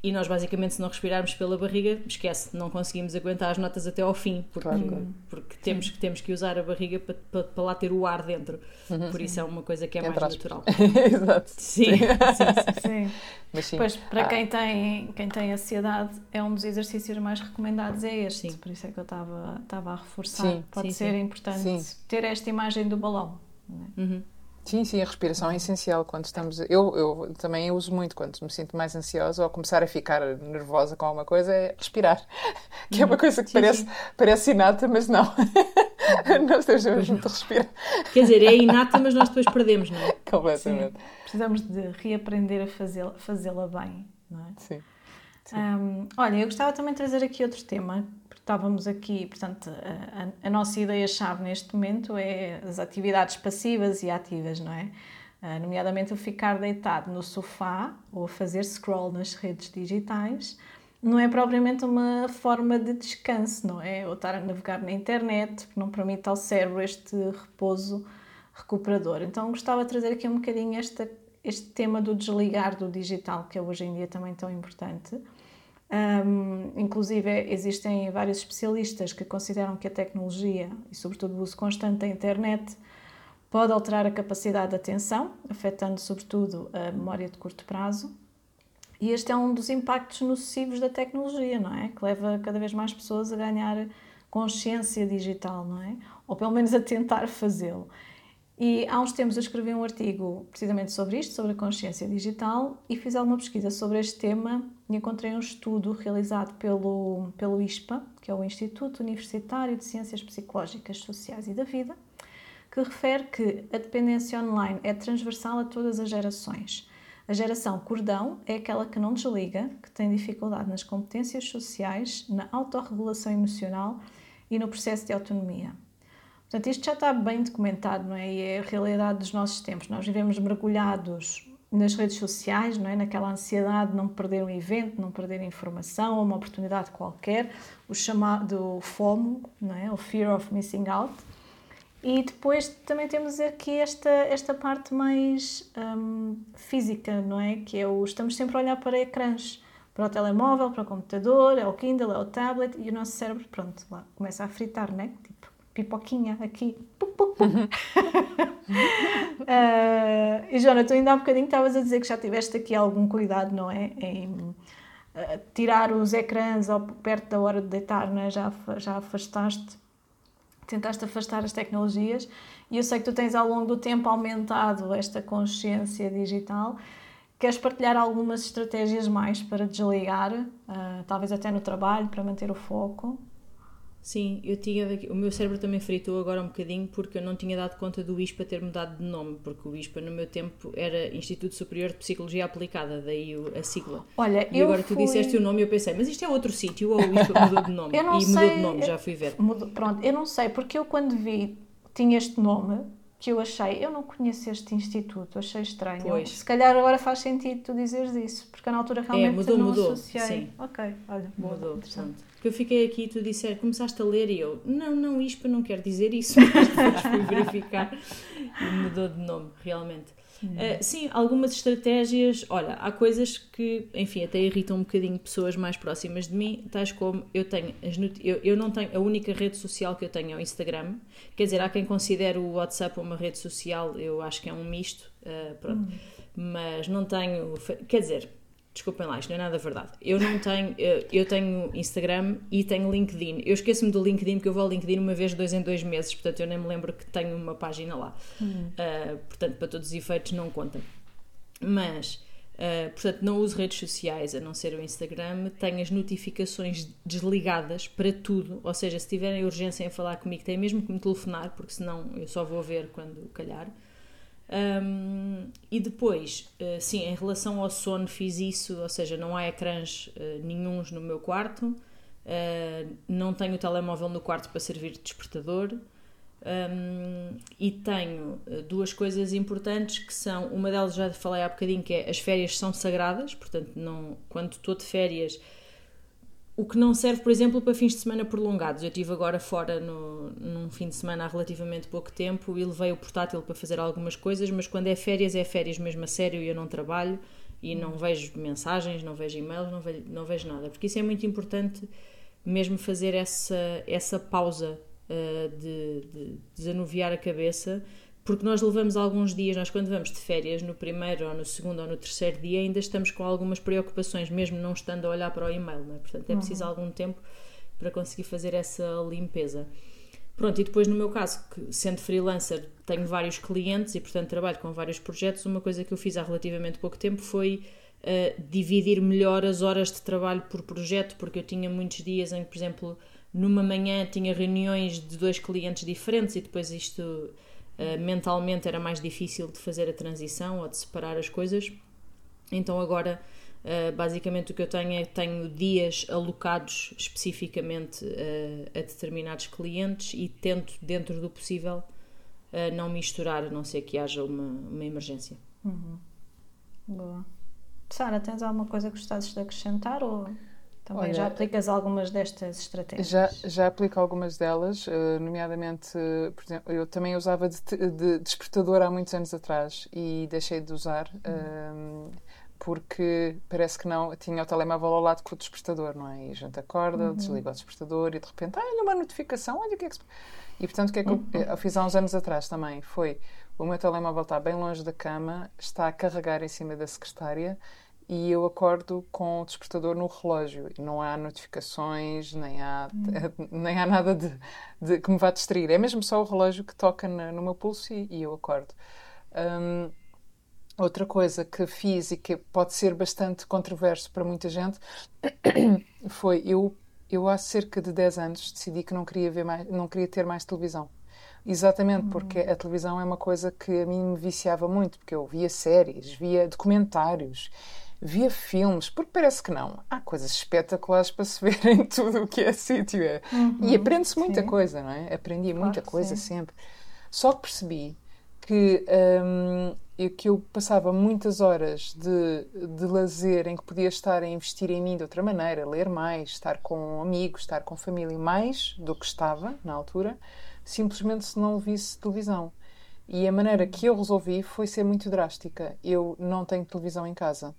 e nós, basicamente, se não respirarmos pela barriga, esquece, não conseguimos aguentar as notas até ao fim, porque, claro. porque temos, que, temos que usar a barriga para, para, para lá ter o ar dentro. Uhum, Por isso é uma coisa que é mais natural. (laughs) Exato. Sim, sim, sim. sim. Mas sim. Pois, para ah. quem, tem, quem tem ansiedade, é um dos exercícios mais recomendados, é este. Sim. Por isso é que eu estava, estava a reforçar. Sim, Pode ser importante ter esta imagem do balão. É? Uhum. Sim, sim, a respiração é essencial quando estamos. Eu, eu também uso muito quando me sinto mais ansiosa ou começar a ficar nervosa com alguma coisa, é respirar. (laughs) Que é uma uhum. coisa que sim, parece, sim. parece inata, mas não. (laughs) nós temos muito respirar. Quer dizer, é inata, mas nós depois perdemos, não é? (laughs) Completamente. Sim. Precisamos de reaprender a fazê-la fazê bem, não é? Sim. Um, olha, eu gostava também de trazer aqui outro tema estávamos aqui, portanto, a, a nossa ideia-chave neste momento é as atividades passivas e ativas, não é? Uh, nomeadamente o ficar deitado no sofá ou fazer scroll nas redes digitais não é propriamente uma forma de descanso, não é? Ou estar a navegar na internet, não permite ao cérebro este repouso recuperador. Então gostava de trazer aqui um bocadinho esta, este tema do desligar do digital, que é hoje em dia também tão importante. Um, inclusive, existem vários especialistas que consideram que a tecnologia, e sobretudo o uso constante da internet, pode alterar a capacidade de atenção, afetando sobretudo a memória de curto prazo. E este é um dos impactos nocivos da tecnologia, não é? Que leva cada vez mais pessoas a ganhar consciência digital, não é? Ou pelo menos a tentar fazê-lo. E há uns tempos eu escrevi um artigo precisamente sobre isto, sobre a consciência digital, e fiz alguma pesquisa sobre este tema e encontrei um estudo realizado pelo, pelo ISPA, que é o Instituto Universitário de Ciências Psicológicas, Sociais e da Vida, que refere que a dependência online é transversal a todas as gerações. A geração cordão é aquela que não desliga, que tem dificuldade nas competências sociais, na autorregulação emocional e no processo de autonomia. Portanto, isto já está bem documentado, não é? E é a realidade dos nossos tempos. Nós vivemos mergulhados nas redes sociais, não é? Naquela ansiedade de não perder um evento, não perder informação uma oportunidade qualquer, o chamado FOMO, não é? O Fear of Missing Out. E depois também temos aqui esta, esta parte mais hum, física, não é? Que é o estamos sempre a olhar para ecrãs, para o telemóvel, para o computador, é o Kindle, é o tablet e o nosso cérebro, pronto, lá começa a fritar, não é? Tipo, pipoquinha aqui. uh, (laughs) e Jona, tu ainda há bocadinho estavas a dizer que já tiveste aqui algum cuidado, não é? Em uh, tirar os ecrãs ao, perto da hora de deitar, não é? Já, já afastaste, tentaste afastar as tecnologias e eu sei que tu tens ao longo do tempo aumentado esta consciência digital. Queres partilhar algumas estratégias mais para desligar, uh, talvez até no trabalho, para manter o foco? Sim, eu tinha o meu cérebro também fritou agora um bocadinho porque eu não tinha dado conta do ISPA ter mudado de nome, porque o ISPA no meu tempo era Instituto Superior de Psicologia Aplicada, daí a sigla. Olha, e agora fui... tu disseste o nome e eu pensei, mas isto é outro sítio ou o ISPA (laughs) mudou de nome? eu não e sei, mudou de nome, já fui ver. Mudou, pronto, eu não sei, porque eu quando vi tinha este nome, que eu achei, eu não conheço este instituto, achei estranho. Pois. Se calhar agora faz sentido tu dizeres isso, porque na altura é, realmente é, mudou, não mudou, associei. Sim. Ok, olha, mudou, portanto. Porque eu fiquei aqui e tu disser, começaste a ler e eu, não, não, ISPA não quer dizer isso, (laughs) mas depois fui verificar e mudou de nome, realmente. Uh, sim, algumas estratégias. Olha, há coisas que, enfim, até irritam um bocadinho pessoas mais próximas de mim, tais como eu tenho as eu, eu não tenho a única rede social que eu tenho é o Instagram. Quer dizer, há quem considere o WhatsApp uma rede social, eu acho que é um misto, uh, pronto. Hum. Mas não tenho. Quer dizer, Desculpem lá, isto não é nada verdade. Eu não tenho, eu tenho Instagram e tenho LinkedIn. Eu esqueço-me do LinkedIn porque eu vou ao LinkedIn uma vez dois em dois meses, portanto eu nem me lembro que tenho uma página lá. Uh, portanto, para todos os efeitos não conta. Mas, uh, portanto, não uso redes sociais a não ser o Instagram. Tenho as notificações desligadas para tudo. Ou seja, se tiverem urgência em falar comigo, tem mesmo que me telefonar, porque senão eu só vou ver quando calhar. Um, e depois, uh, sim, em relação ao sono, fiz isso, ou seja, não há ecrãs uh, nenhums no meu quarto, uh, não tenho o telemóvel no quarto para servir de despertador. Um, e tenho duas coisas importantes que são, uma delas já falei há bocadinho, que é as férias são sagradas, portanto, não, quando estou de férias o que não serve, por exemplo, para fins de semana prolongados. Eu estive agora fora no, num fim de semana há relativamente pouco tempo e levei o portátil para fazer algumas coisas, mas quando é férias, é férias mesmo a sério e eu não trabalho e não vejo mensagens, não vejo e-mails, não vejo, não vejo nada. Porque isso é muito importante mesmo fazer essa, essa pausa uh, de, de desanuviar a cabeça porque nós levamos alguns dias, nós quando vamos de férias, no primeiro ou no segundo ou no terceiro dia, ainda estamos com algumas preocupações, mesmo não estando a olhar para o e-mail, não é? Portanto, é uhum. preciso algum tempo para conseguir fazer essa limpeza. Pronto, e depois no meu caso, que sendo freelancer, tenho vários clientes e portanto trabalho com vários projetos, uma coisa que eu fiz há relativamente pouco tempo foi uh, dividir melhor as horas de trabalho por projeto, porque eu tinha muitos dias em que, por exemplo, numa manhã tinha reuniões de dois clientes diferentes e depois isto eh, mentalmente era mais difícil de fazer a transição ou de separar as coisas. Então agora, uh, basicamente o que eu tenho é tenho dias alocados especificamente uh, a determinados clientes e tento, dentro do possível, não misturar, a não ser que haja uma, uma emergência. Uhum. Boa. Sara, tens alguma coisa que gostasses de acrescentar ou Também Olha, já aplicas algumas destas estratégias? Já, já aplico algumas delas, eh, nomeadamente, por exemplo, eu também usava de, de despertador há muitos anos atrás e deixei de usar. Uhum. Um, porque parece que não, tinha o telemóvel ao lado com o despertador, não é? E a gente acorda, uhum. desliga o despertador e de repente, ah, olha uma notificação, olha o que é que se... E portanto, o que é que uhum. eu, eu, fiz há uns anos atrás também? Foi, o meu telemóvel está bem longe da cama, está a carregar em cima da secretária e eu acordo com o despertador no relógio. Não há notificações, nem há, uhum. (laughs) nem há nada de, de, que me vá distrair. É mesmo só o relógio que toca na, no meu pulso e, e eu acordo. Um, Outra coisa que fiz e que pode ser bastante controverso para muita gente (coughs) foi eu eu há cerca de 10 anos decidi que não queria ver mais, não queria ter mais televisão. Exatamente uhum. porque a televisão é uma coisa que a mim me viciava muito, porque eu via séries, via documentários, via filmes, porque parece que não. Há coisas espetaculares para se (laughs) ver em tudo o que é sítio. É. Uhum. E aprende-se muita sim. coisa, não é? Aprendi claro muita coisa sim. sempre. Só que percebi que hum, e que eu passava muitas horas de, de lazer em que podia estar a investir em mim de outra maneira, ler mais, estar com amigos, estar com família, mais do que estava na altura, simplesmente se não visse televisão. E a maneira que eu resolvi foi ser muito drástica. Eu não tenho televisão em casa.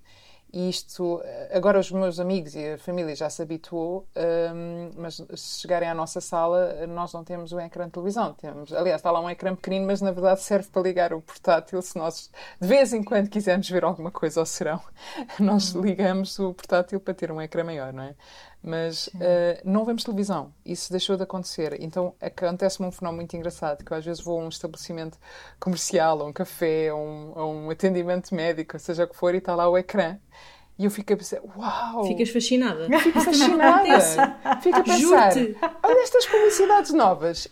E isto, agora os meus amigos e a família já se habituou, um, mas se chegarem à nossa sala, nós não temos um ecrã de televisão. Temos, aliás, está lá um ecrã pequenino, mas na verdade serve para ligar o portátil se nós de vez em quando quisermos ver alguma coisa ao serão. (laughs) Nós uhum. ligamos o portátil para ter um ecrã maior, não é? Mas uh, não vemos televisão. Isso deixou de acontecer. Então acontece-me um fenómeno muito engraçado, que eu às vezes vou a um estabelecimento comercial, a um café, a um, a um atendimento médico, seja o que for, e está lá o ecrã. E eu fico a pensar, uau! Ficas fascinada. Fico (laughs) fascinada. Fico a pensar, olha estas publicidades novas.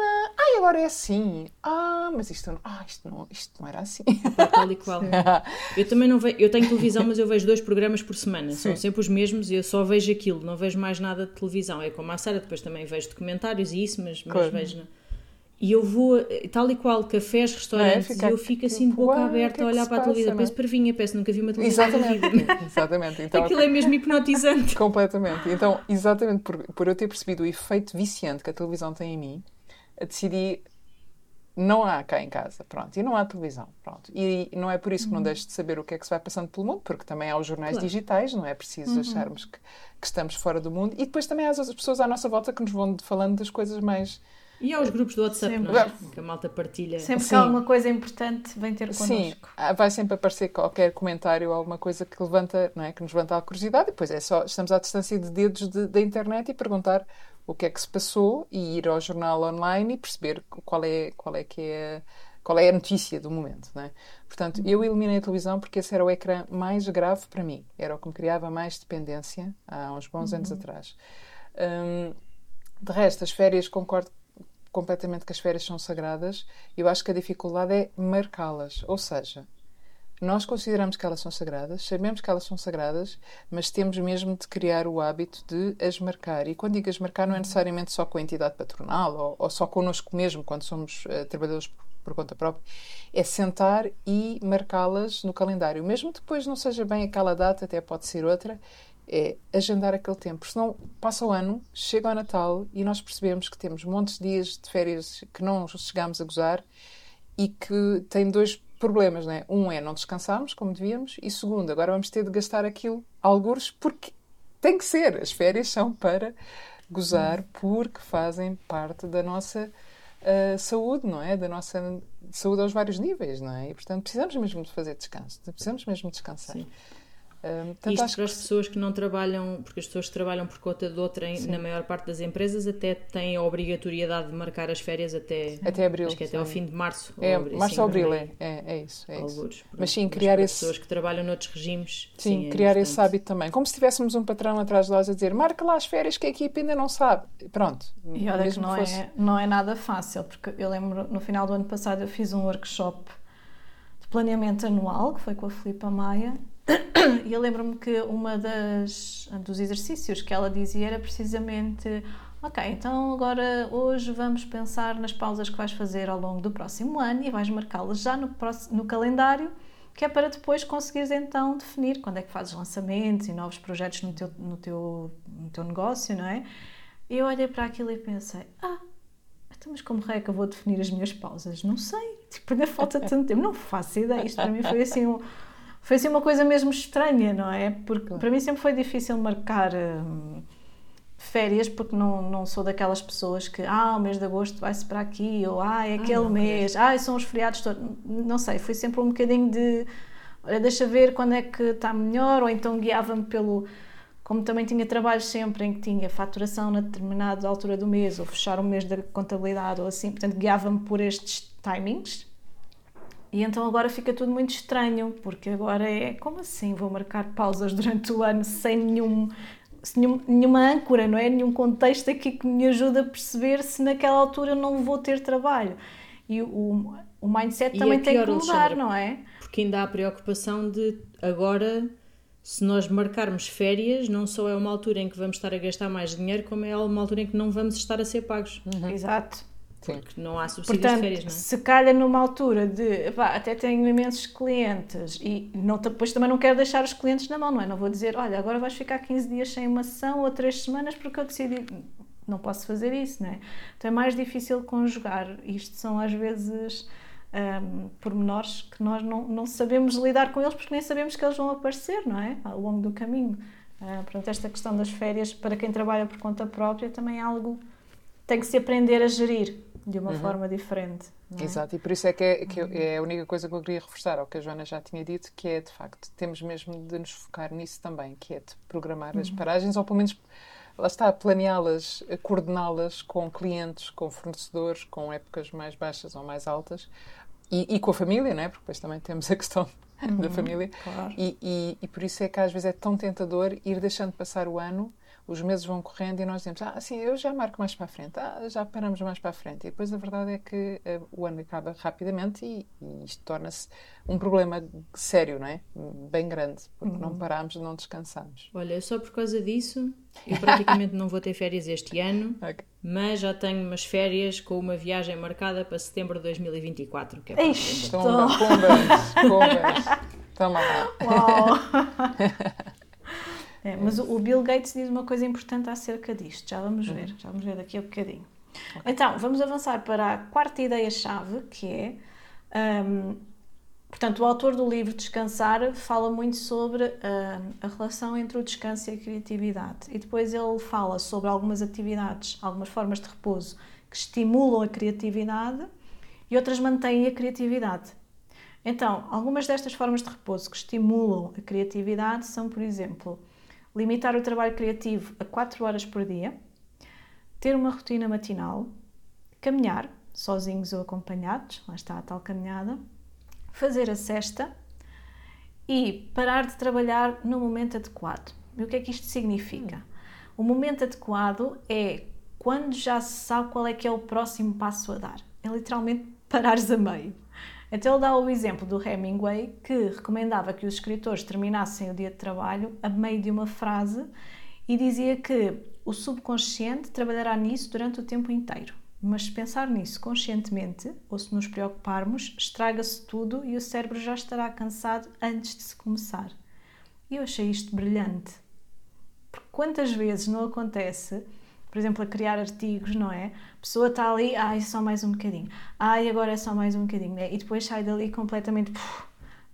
Ana, ai, agora é assim. Ah, mas isto, ah, isto, não, isto não era assim. É tal e qual. (laughs) eu também não vejo, eu tenho televisão, mas eu vejo dois programas por semana. Sim. São sempre os mesmos e eu só vejo aquilo, não vejo mais nada de televisão. É como a Sara, depois também vejo documentários e isso, mas, mas claro. vejo... E eu vou, tal e qual, cafés, restaurantes, é, e eu fico assim de boca aberta a olhar para a televisão. Parece parvinha, parece nunca vi uma televisão exatamente, (laughs) exatamente. Então, Aquilo é mesmo hipnotizante. (laughs) Completamente. Então, exatamente por, por eu ter percebido o efeito viciante que a televisão tem em mim, decidi não há cá em casa, pronto, e não há televisão, pronto. E não é por isso que não uhum. deixo de saber o que é que se vai passando pelo mundo, porque também há os jornais claro. digitais, não é preciso uhum. acharmos que, que, estamos fora do mundo. E depois também há as pessoas à nossa volta que nos vão falando das coisas mais e aos grupos do WhatsApp, sempre. não é? Que a malta partilha. Sempre que há alguma coisa importante, vem ter connosco. Sim, vai sempre aparecer qualquer comentário ou alguma coisa que levanta, não é? Que nos levanta a curiosidade. E depois é só, estamos à distância de dedos de, da internet e perguntar o que é que se passou e ir ao jornal online e perceber qual é, qual é que é qual é a notícia do momento, não é? Portanto, eu eliminei a televisão porque esse era o ecrã mais grave para mim. Era o que me criava mais dependência há uns bons uhum. anos atrás. Hum, de resto, as férias, concordo completamente que as férias são sagradas, eu acho que a dificuldade é marcá-las. Ou seja, nós consideramos que elas são sagradas, sabemos que elas são sagradas, mas temos mesmo de criar o hábito de as marcar. E quando digo as marcar, não é necessariamente só com a entidade patronal ou, ou só connosco mesmo, quando somos uh, trabalhadores por, por conta própria. É sentar e marcá-las no calendário. Mesmo depois não seja bem aquela data, até pode ser outra, é agendar aquele tempo. Senão passa o ano, chega ao Natal e nós percebemos que temos montes de dias de férias que não chegámos a gozar e que tem dois problemas, né? Um é não descansarmos como devíamos e segundo, agora vamos ter de gastar aquilo algures porque tem que ser. As férias são para gozar porque fazem parte da nossa uh, saúde, não é? Da nossa saúde aos vários níveis, não é? E portanto precisamos mesmo de fazer descanso, precisamos mesmo descansar. Sim. Um, Isto para as pessoas que não trabalham, porque as pessoas que trabalham por conta de outra, na maior parte das empresas, até têm a obrigatoriedade de marcar as férias até, até abril. Acho que até ao fim de março. É, ou, março ou abril, é, é, é isso. É isso. Mas sim, criar Mas esse. pessoas que trabalham noutros regimes. Sim, sim é criar esse hábito também. Como se tivéssemos um patrão atrás de nós a dizer marca lá as férias que a equipe ainda não sabe. Pronto. E olha que não, fosse... é, não é nada fácil, porque eu lembro no final do ano passado eu fiz um workshop de planeamento anual, que foi com a Filipa Maia, (coughs) e eu lembro-me que uma das dos exercícios que ela dizia era precisamente ok, então agora hoje vamos pensar nas pausas que vais fazer ao longo do próximo ano e vais marcá-las já no, próximo, no calendário que é para depois conseguires então definir quando é que fazes lançamentos e novos projetos no teu, no teu, no teu negócio, não é? E eu olhei para aquilo e pensei, ah, então, mas como é que eu vou definir as minhas pausas? Não sei, tipo, ainda falta tanto tempo, não faço ideia, isto para mim foi assim um, foi assim uma coisa mesmo estranha, não é? Porque para mim sempre foi difícil marcar hum, férias porque não, não sou daquelas pessoas que ah, o mês de agosto vai-se para aqui ou ah, é aquele ah, mês, ah, são os feriados todos. Não sei, foi sempre um bocadinho de olha, deixa ver quando é que está melhor, ou então guiava-me pelo. Como também tinha trabalhos sempre em que tinha faturação na determinada altura do mês, ou fechar o mês da contabilidade, ou assim, portanto guiava-me por estes timings. E então agora fica tudo muito estranho, porque agora é como assim vou marcar pausas durante o ano sem nenhum nenhum, nenhuma âncora, não é? Nenhum contexto aqui que me ajude a perceber se naquela altura não vou ter trabalho. E o, o mindset e também é tem que mudar, não é? Porque ainda há a preocupação de agora, se nós marcarmos férias, não só é uma altura em que vamos estar a gastar mais dinheiro, como é uma altura em que não vamos estar a ser pagos. Uhum. Exato. Porque não há subsídios Portanto, de férias, não é? se calha numa altura de, pá, até tenho imensos clientes e não, depois também não quero deixar os clientes na mão, não é? Não vou dizer, olha, agora vais ficar 15 dias sem uma sessão ou 3 semanas porque eu decidi. Não posso fazer isso, não é? Então é mais difícil conjugar. Isto são às vezes um, pormenores que nós não, não sabemos lidar com eles porque nem sabemos que eles vão aparecer, não é? Ao longo do caminho. Uh, portanto, esta questão das férias, para quem trabalha por conta própria, também é algo que tem que se aprender a gerir de uma uhum. forma diferente. É? Exato, e por isso é que, é, que é a única coisa que eu queria reforçar ao que a Joana já tinha dito, que é de facto, temos mesmo de nos focar nisso também, que é de programar uhum. as paragens, ou pelo menos lá está, planeá-las, coordená-las com clientes, com fornecedores, com épocas mais baixas ou mais altas, e, e com a família, não é? Porque depois também temos a questão (laughs) uhum, da família. Claro. E, e, e, por isso é que às vezes é tão tentador ir deixando passar o ano os meses vão correndo e nós dizemos, ah, sim, eu já marco mais para a frente, ah, já paramos mais para a frente. E depois a verdade é que uh, o ano acaba rapidamente e, e isto torna-se um problema sério, não é? Bem grande, porque uhum. não paramos, não descansamos. Olha, só por causa disso, eu praticamente não vou ter férias este ano, (laughs) okay. mas já tenho umas férias com uma viagem marcada para setembro de 2024. Que é Ixi, Pombas, pombas, pombas. Toma lá. Uau! (laughs) É, mas o, Bill Gates diz uma coisa importante acerca disto, já vamos uhum. ver, já vamos ver daqui a bocadinho. Okay. Então, vamos avançar para a quarta ideia-chave, que é. Um, portanto, o autor do livro Descansar fala muito sobre um, a relação entre o descanso e a criatividade. E depois ele fala sobre algumas atividades, algumas formas de repouso que estimulam a criatividade e outras mantêm a criatividade. Então, algumas destas formas de repouso que estimulam a criatividade são, por exemplo, limitar o trabalho criativo a 4 horas por dia, ter uma rotina matinal, caminhar, sozinhos ou acompanhados, lá está a tal caminhada, fazer a cesta e parar de trabalhar no momento adequado. E o que é que isto significa? O momento adequado é quando já se sabe qual é que é o próximo passo a dar. É literalmente parares a meio. Então ele dá o exemplo do Hemingway, que recomendava que os escritores terminassem o dia de trabalho a meio de uma frase e dizia que o subconsciente trabalhará nisso durante o tempo inteiro. Mas se pensar nisso conscientemente, ou se nos preocuparmos, estraga-se tudo e o cérebro já estará cansado antes de se começar. E eu achei isto brilhante. Porque quantas vezes não acontece por exemplo, a criar artigos, não é? A pessoa está ali, ai, só mais um bocadinho, ai, agora é só mais um bocadinho, né? E depois sai dali completamente puf,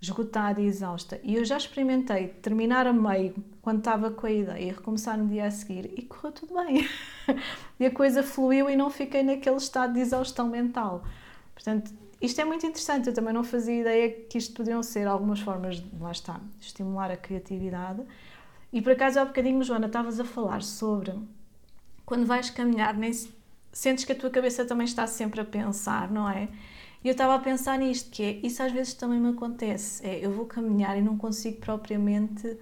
esgotada e exausta. E eu já experimentei terminar a meio, quando estava com a ideia, e recomeçar no dia a seguir, e correu tudo bem. (laughs) e a coisa fluiu e não fiquei naquele estado de exaustão mental. Portanto, isto é muito interessante. Eu também não fazia ideia que isto podiam ser algumas formas, de, lá está, estimular a criatividade. E por acaso, há bocadinho, Joana, estavas a falar sobre quando vais caminhar, nem sentes que a tua cabeça também está sempre a pensar, não é? E eu estava a pensar nisto, que é, isso às vezes também me acontece, é, eu vou caminhar e não consigo propriamente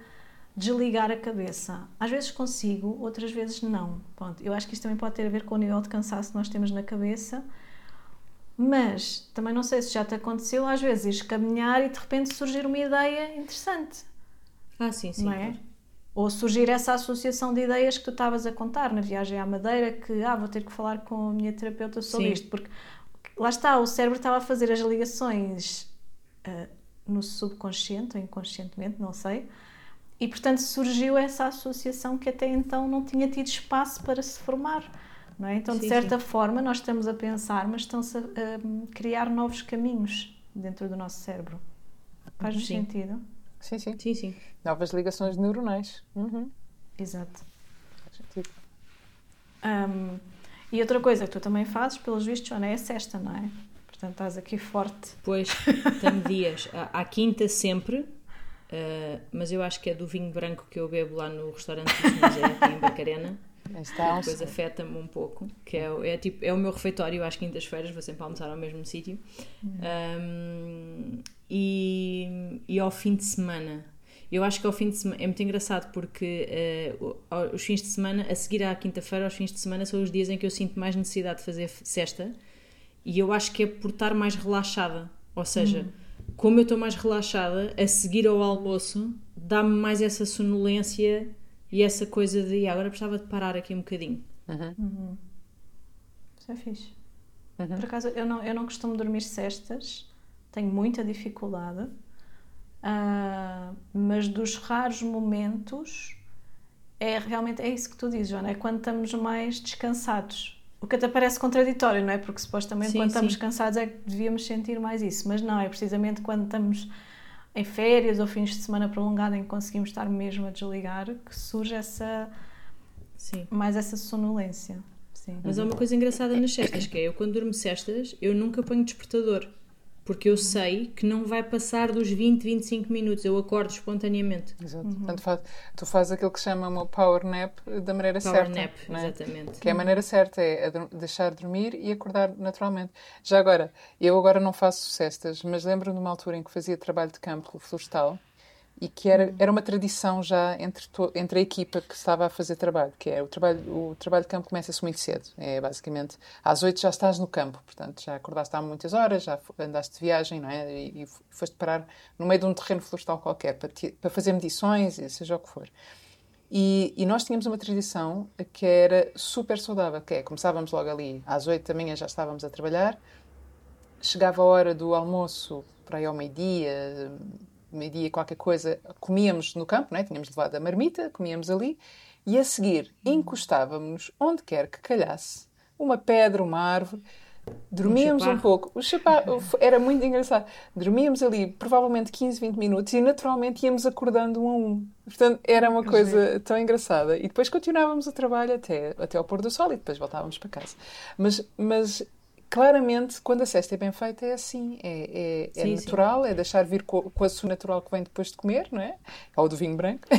desligar a cabeça. Às vezes consigo, outras vezes não. Pronto, eu acho que isto também pode ter a ver com o nível de cansaço que nós temos na cabeça, mas também não sei se já te aconteceu, às vezes ires caminhar e de repente surgir uma ideia interessante. Ah, sim, sim. Não é? Ou surgir essa associação de ideias que tu estavas a contar na viagem à Madeira, que ah, vou ter que falar com a minha terapeuta sobre Sim. isto, porque lá está, o cérebro estava a fazer as ligações uh, no subconsciente ou inconscientemente, não sei. E portanto surgiu essa associação que até então não tinha tido espaço para se formar. Não é? Então, de certa sim. forma, nós estamos a pensar, mas estão-se a, a, criar novos caminhos dentro do nosso cérebro. Faz-nos sentido? Sim, sim. Sim, sim. Novas ligações neuronais. Uhum. Exato. Faz sentido. Um, e outra coisa que tu também fazes, pelos vistos, Joana, é a cesta, não é? Portanto, estás aqui forte. Pois, tenho dias. À, à quinta sempre, uh, mas eu acho que é do vinho branco que eu bebo lá no restaurante do Museu, aqui em Barcarena. Está depois afeta-me um pouco, que é, é, tipo, é o meu refeitório às quintas-feiras, vou sempre almoçar ao mesmo sítio. Hum. Um, e, e ao fim de semana, eu acho que ao fim de semana é muito engraçado porque uh, os fins de semana, a seguir à quinta-feira, aos fins de semana, são os dias em que eu sinto mais necessidade de fazer cesta e eu acho que é por estar mais relaxada. Ou seja, uhum. como eu estou mais relaxada, a seguir ao almoço, dá-me mais essa sonolência e essa coisa de agora precisava de parar aqui um bocadinho. Uhum. Uhum. Isso é fixe. Uhum. Por acaso, eu não, eu não costumo dormir cestas, tenho muita dificuldade, uh, mas dos raros momentos é realmente é isso que tu dizes, Joana, é quando estamos mais descansados. O que até parece contraditório, não é? Porque supostamente sim, quando sim. estamos cansados é que devíamos sentir mais isso, mas não, é precisamente quando estamos em férias ou fins de semana prolongado em que conseguimos estar mesmo a desligar que surge essa sim. mais essa sonolência. Sim. Mas há uma coisa engraçada nas cestas, que é eu quando durmo cestas, eu nunca ponho despertador porque eu sei que não vai passar dos 20, 25 minutos, eu acordo espontaneamente. Exato. Uhum. Portanto, faz, tu fazes aquilo que se chama uma power nap da maneira power certa. Power nap, é? exatamente. Que é a maneira certa, é deixar dormir e acordar naturalmente. Já agora, eu agora não faço cestas, mas lembro-me de uma altura em que fazia trabalho de campo florestal e que era, era uma tradição já entre, to, entre a equipa que estava a fazer trabalho, que é o trabalho, o trabalho de campo começa-se muito cedo, é basicamente às oito já estás no campo, portanto já acordaste há muitas horas, já andaste de viagem, não é? E, e foste parar no meio de um terreno florestal qualquer para, te, para fazer medições, seja o que for. E, e, nós tínhamos uma tradição que era super saudável, que é, começávamos logo ali às oito da manhã já estávamos a trabalhar, chegava a hora do almoço para aí ao meio-dia, meio-dia qualquer coisa, comíamos no campo, não é? tínhamos levado a marmita, comíamos ali, e a seguir encostávamos onde quer que calhasse, uma pedra, uma árvore, dormíamos um, um pouco. O chaparro era muito engraçado. Dormíamos ali provavelmente 15, 20 minutos e naturalmente íamos acordando um a um. Portanto, era uma coisa tão engraçada. E depois continuávamos o trabalho até, até ao pôr do sol e depois voltávamos para casa. Mas, mas claramente, quando a cesta é bem feita, é assim. É, é, é sim, natural, sim. é deixar vir com, com a sua natural que vem depois de comer, não é? Ou do vinho branco. (laughs)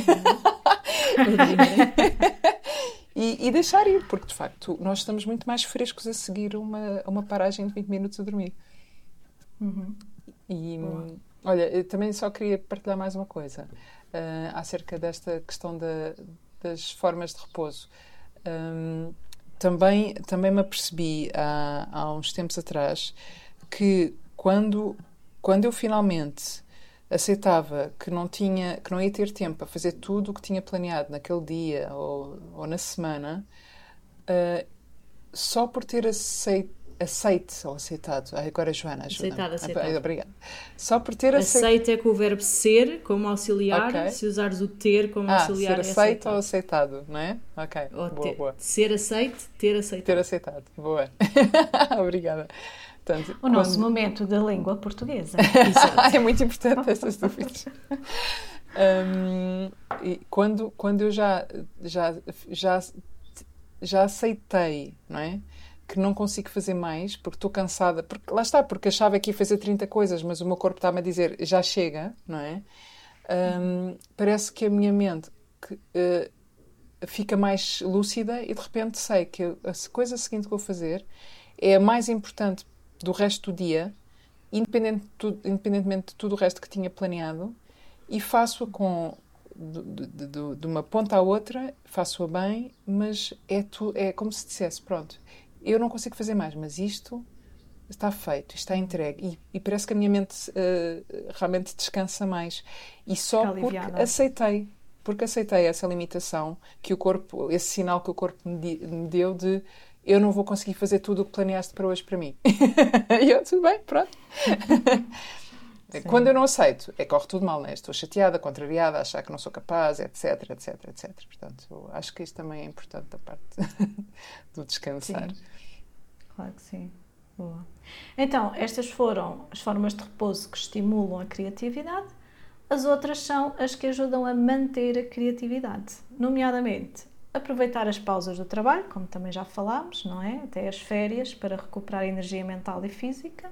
(laughs) e, e, deixar ir, porque de facto nós estamos muito mais frescos a seguir uma, uma paragem de 20 minutos a dormir. Uhum. E olha, eu também só queria partilhar mais uma coisa uh, acerca desta questão da, das formas de repouso. Um, também, também me apercebi há, há uns tempos atrás que quando, quando eu finalmente aceitava que não tinha que não ia ter tempo para fazer tudo o que tinha planeado naquele dia ou, ou na semana uh, só por ter aceito aceite ou aceitado. Ai, agora, Joana, ajuda Aceitado, aceitado. Obrigada. Só por ter aceito. Aceite é com o verbo ser como auxiliar. Okay. Se usares o ter como ah, auxiliar. Ser é aceito é ou aceitado, não é? Ok. Ou boa, ter, boa. Ser aceite, ter aceitado. Ter aceitado. Boa. (laughs) Obrigada. Portanto, o quando... nosso momento da língua portuguesa. (laughs) é muito importante essas dúvidas. (laughs) Um, e quando, quando eu já, já, já, já aceitei, não é? Que não consigo fazer mais porque estou cansada. Porque, lá está, porque achava que ia fazer 30 coisas, mas o meu corpo está-me a dizer já chega, não é? Um, parece que a minha mente que, uh, fica mais lúcida e de repente sei que a coisa seguinte que vou fazer é a mais importante do resto do dia, independente de tudo, independentemente de tudo o resto que tinha planeado, e faço-a com de, de, de, uma ponta à outra, faço-a bem, mas é, tu, é como se dissesse: pronto, eu não consigo fazer mais, mas isto está feito, está entregue. E, e parece que a minha mente uh, realmente descansa mais. E só porque aceitei, porque aceitei essa limitação que o corpo, esse sinal que o corpo me, me deu de eu não vou conseguir fazer tudo o que planeaste para hoje para mim. (laughs) e eu, tudo bem, pronto. (laughs) Sim. Quando eu não aceito, é corre tudo mal, né? Estou chateada, contrariada, achar que não sou capaz, etc, etc, etc. Portanto, acho que isto também é importante da parte (laughs) do descansar. Sim. Claro que sim. Boa. Então, estas foram as formas de repouso que estimulam a criatividade. As outras são as que ajudam a manter a criatividade, nomeadamente aproveitar as pausas do trabalho, como também já falámos, não é? Até as férias para recuperar energia mental e física.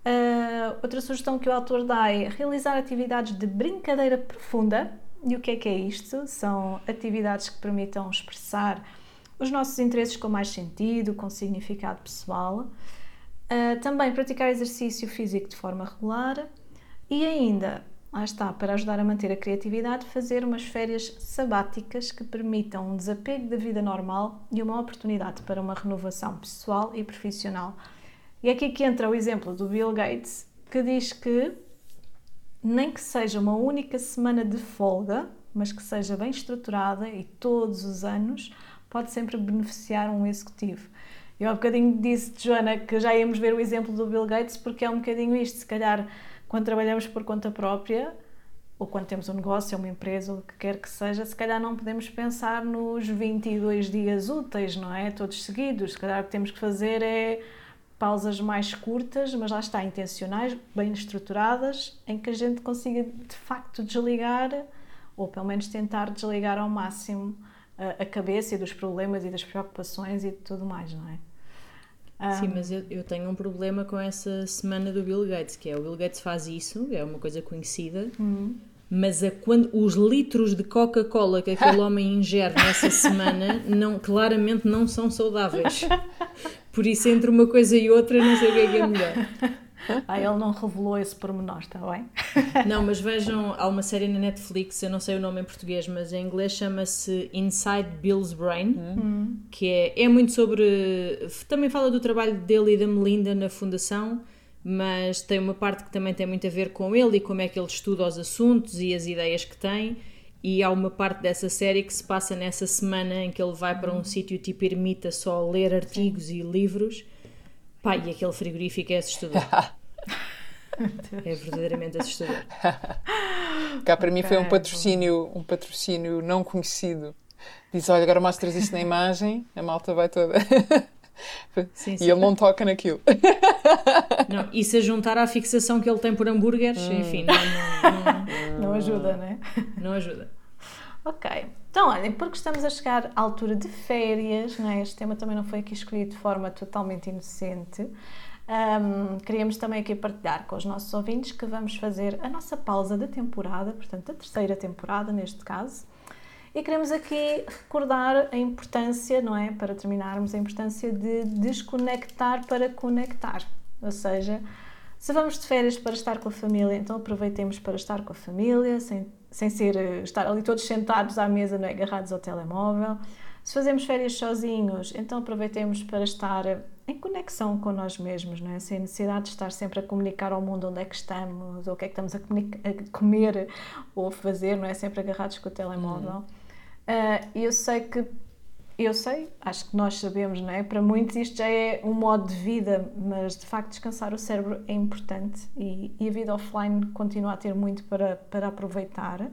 Uh, outra sugestão que o autor dá é realizar atividades de brincadeira profunda. E o que é que é isto? São atividades que permitam expressar os nossos interesses com mais sentido, com significado pessoal. Uh, também praticar exercício físico de forma regular e ainda, lá está, para ajudar a manter a criatividade, fazer umas férias sabáticas que permitam um desapego da vida normal e uma oportunidade para uma renovação pessoal e profissional. E é aqui que entra o exemplo do Bill Gates, que diz que nem que seja uma única semana de folga, mas que seja bem estruturada e todos os anos, pode sempre beneficiar um executivo. Eu há bocadinho disse, Joana, que já íamos ver o exemplo do Bill Gates, porque é um bocadinho isto. Se calhar, quando trabalhamos por conta própria, ou quando temos um negócio, uma empresa, o que quer que seja, se calhar não podemos pensar nos 22 dias úteis, não é? Todos seguidos. Se calhar o que temos que fazer é pausas mais curtas, mas lá está, intencionais, bem estruturadas, em que a gente consiga de facto desligar, ou pelo menos tentar desligar ao máximo a, cabeça e dos problemas e das preocupações e de tudo mais, não é? Sim, mas eu, eu, tenho um problema com essa semana do Bill Gates, que é o Bill Gates faz isso, é uma coisa conhecida, uhum. mas a, quando, os litros de Coca-Cola que aquele homem ingere nessa semana não, claramente não são saudáveis. (laughs) Por isso, entre uma coisa e outra, não sei o que é, que é melhor. Ah, ele não revelou esse pormenor, está bem? Não, mas vejam, há uma série na Netflix, eu não sei o nome em português, mas em inglês chama-se Inside Bill's Brain, hum. que é, é muito sobre. Também fala do trabalho dele e da Melinda na fundação, mas tem uma parte que também tem muito a ver com ele e como é que ele estuda os assuntos e as ideias que tem. E há uma parte dessa série que se passa nessa semana em que ele vai para um hum. sítio tipo ermita só ler artigos Sim. e livros Pá, e aquele frigorífico é assustador. (laughs) é verdadeiramente assustador. (laughs) Cá para mim foi um patrocínio, um patrocínio não conhecido. Diz, olha, agora mostras isto na imagem, a malta vai toda. (laughs) Sim, sim. E ele não toca naquilo. (laughs) Não, e se a juntar à fixação que ele tem por hambúrgueres, hum. enfim, não, não, não, não ajuda, né? Não ajuda. Ok. Então, olhem, porque estamos a chegar à altura de férias, não é? este tema também não foi aqui escolhido de forma totalmente inocente. Um, queríamos também aqui partilhar com os nossos ouvintes que vamos fazer a nossa pausa da temporada, portanto, a terceira temporada neste caso. E queremos aqui recordar a importância, não é? Para terminarmos, a importância de desconectar para conectar. Ou seja, se vamos de férias para estar com a família, então aproveitemos para estar com a família, sem, sem ser, eh, estar ali todos sentados à mesa, não é? agarrados ao telemóvel. Se fazemos férias sozinhos, então aproveitemos para estar em conexão com nós mesmos, não é? sem necessidade de estar sempre a comunicar ao mundo onde é que estamos, ou o que é que estamos a, a comer ou a fazer, não é? Sempre agarrados com o telemóvel. Uhum. Uh, eu sei que eu sei, acho que nós sabemos, não é? Para muitos isto já é um modo de vida, mas de facto descansar o cérebro é importante e, e a vida offline continua a ter muito para, para aproveitar.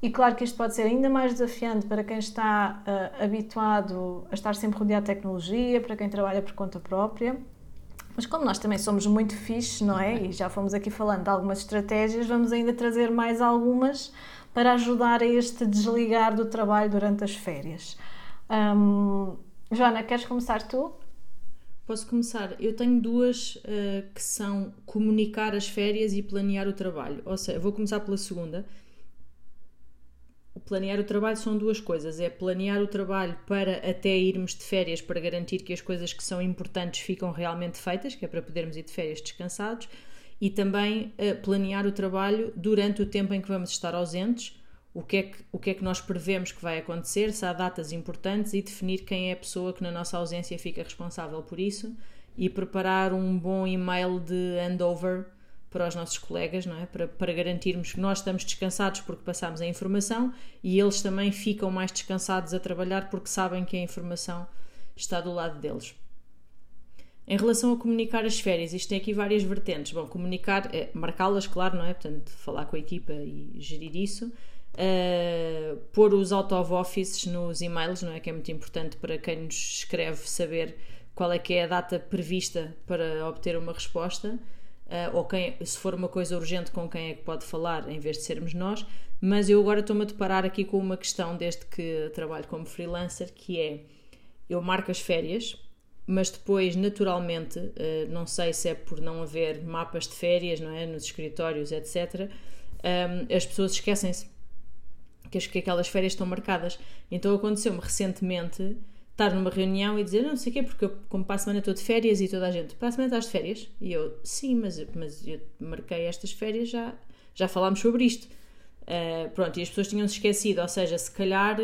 E claro que isto pode ser ainda mais desafiante para quem está uh, habituado a estar sempre rodeado de tecnologia, para quem trabalha por conta própria. Mas como nós também somos muito fixes, não é? E já fomos aqui falando de algumas estratégias, vamos ainda trazer mais algumas para ajudar a este desligar do trabalho durante as férias. Um, Joana, queres começar tu? Posso começar. Eu tenho duas uh, que são comunicar as férias e planear o trabalho. Ou seja, vou começar pela segunda. O planear o trabalho são duas coisas. É planear o trabalho para até irmos de férias para garantir que as coisas que são importantes ficam realmente feitas, que é para podermos ir de férias descansados. E também uh, planear o trabalho durante o tempo em que vamos estar ausentes o que, é que, o que é que nós prevemos que vai acontecer, se há datas importantes e definir quem é a pessoa que na nossa ausência fica responsável por isso e preparar um bom e-mail de handover para os nossos colegas, não é? Para, para garantirmos que nós estamos descansados porque passamos a informação e eles também ficam mais descansados a trabalhar porque sabem que a informação está do lado deles. Em relação a comunicar as férias, isto tem aqui várias vertentes. Bom, comunicar, é, marcá-las, claro, não é? Portanto, falar com a equipa e gerir isso. Uh, pôr os out of offices nos e-mails, não é? Que é muito importante para quem nos escreve saber qual é que é a data prevista para obter uma resposta. Uh, ou quem, se for uma coisa urgente, com quem é que pode falar, em vez de sermos nós. Mas eu agora estou-me a deparar aqui com uma questão desde que trabalho como freelancer, que é eu marco as férias, mas depois, naturalmente, uh, não sei se é por não haver mapas de férias, não é? Nos escritórios, etc., um, as pessoas esquecem-se que, que aquelas férias estão marcadas. Então aconteceu-me recentemente estar numa reunião e dizer não sei o quê, porque eu, como para a semana estou de férias e toda a gente, para a semana estás de férias? E eu, sim, mas, mas eu marquei estas férias, já, já falámos sobre isto. Uh, pronto, e as pessoas tinham-se esquecido, ou seja, se calhar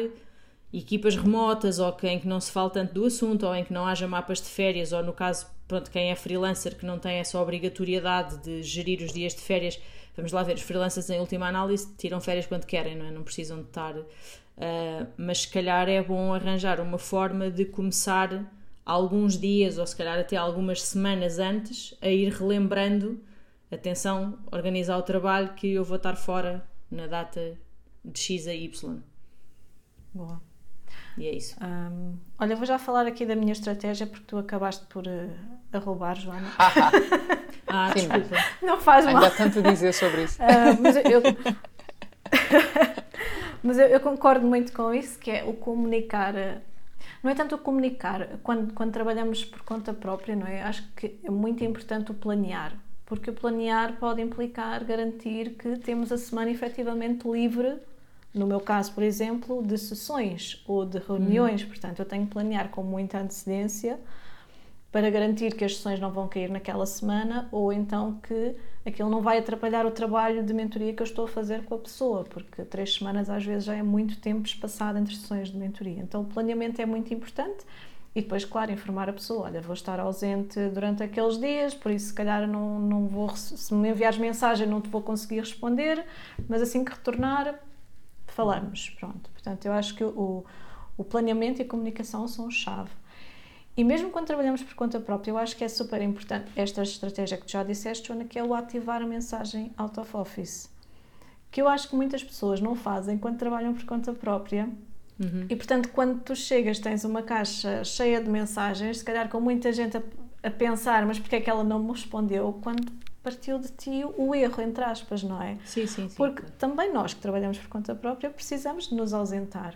equipas remotas ou em que não se fala tanto do assunto ou em que não haja mapas de férias ou no caso, pronto, quem é freelancer que não tem essa obrigatoriedade de gerir os dias de férias, vamos lá ver, os freelancers em última análise tiram férias quando querem, não é? Não precisam de estar... Uh, mas se calhar é bom arranjar uma forma de começar alguns dias ou se calhar até algumas semanas antes a ir relembrando atenção, organizar o trabalho que eu vou estar fora na data de X a Y. Boa. E é isso. Um, olha, vou já falar aqui da minha estratégia porque tu acabaste por uh, a roubar, Joana. (laughs) ah, Sim, desculpa. Não faz mal. Ainda há tanto a dizer sobre isso. Uh, mas eu, (laughs) mas eu, eu, concordo muito com isso, que é o comunicar. Ah, não é tanto o comunicar, quando, quando trabalhamos por conta própria, não é? Acho que é muito importante o planear, porque o planear pode implicar garantir que temos a semana efetivamente livre no meu caso, por exemplo, de sessões ou de reuniões, uhum. portanto, eu tenho que planear com muita antecedência para garantir que as sessões não vão cair naquela semana ou então que aquilo não vai atrapalhar o trabalho de mentoria que eu estou a fazer com a pessoa, porque três semanas às vezes já é muito tempo espaçado entre sessões de mentoria. Então, o planeamento é muito importante. E depois, claro, informar a pessoa: olha, vou estar ausente durante aqueles dias, por isso, se calhar, não, não vou. Se me enviares mensagem, não te vou conseguir responder, mas assim que retornar, falamos. Pronto. Portanto, eu acho que o, o planeamento e a comunicação são chave. E mesmo quando trabalhamos por conta própria, eu acho que é super importante esta estratégia que tu já disseste, Joana, que é o ativar a mensagem out of office. Que eu acho que muitas pessoas não fazem quando trabalham por conta própria. Uhum. E portanto, quando tu chegas, tens uma caixa cheia de mensagens, se calhar com muita gente a, a pensar, mas porque é que ela não me respondeu? Quando partiu de ti o erro, entre aspas, não é? Sim, sim, sim. Porque também nós que trabalhamos por conta própria precisamos de nos ausentar.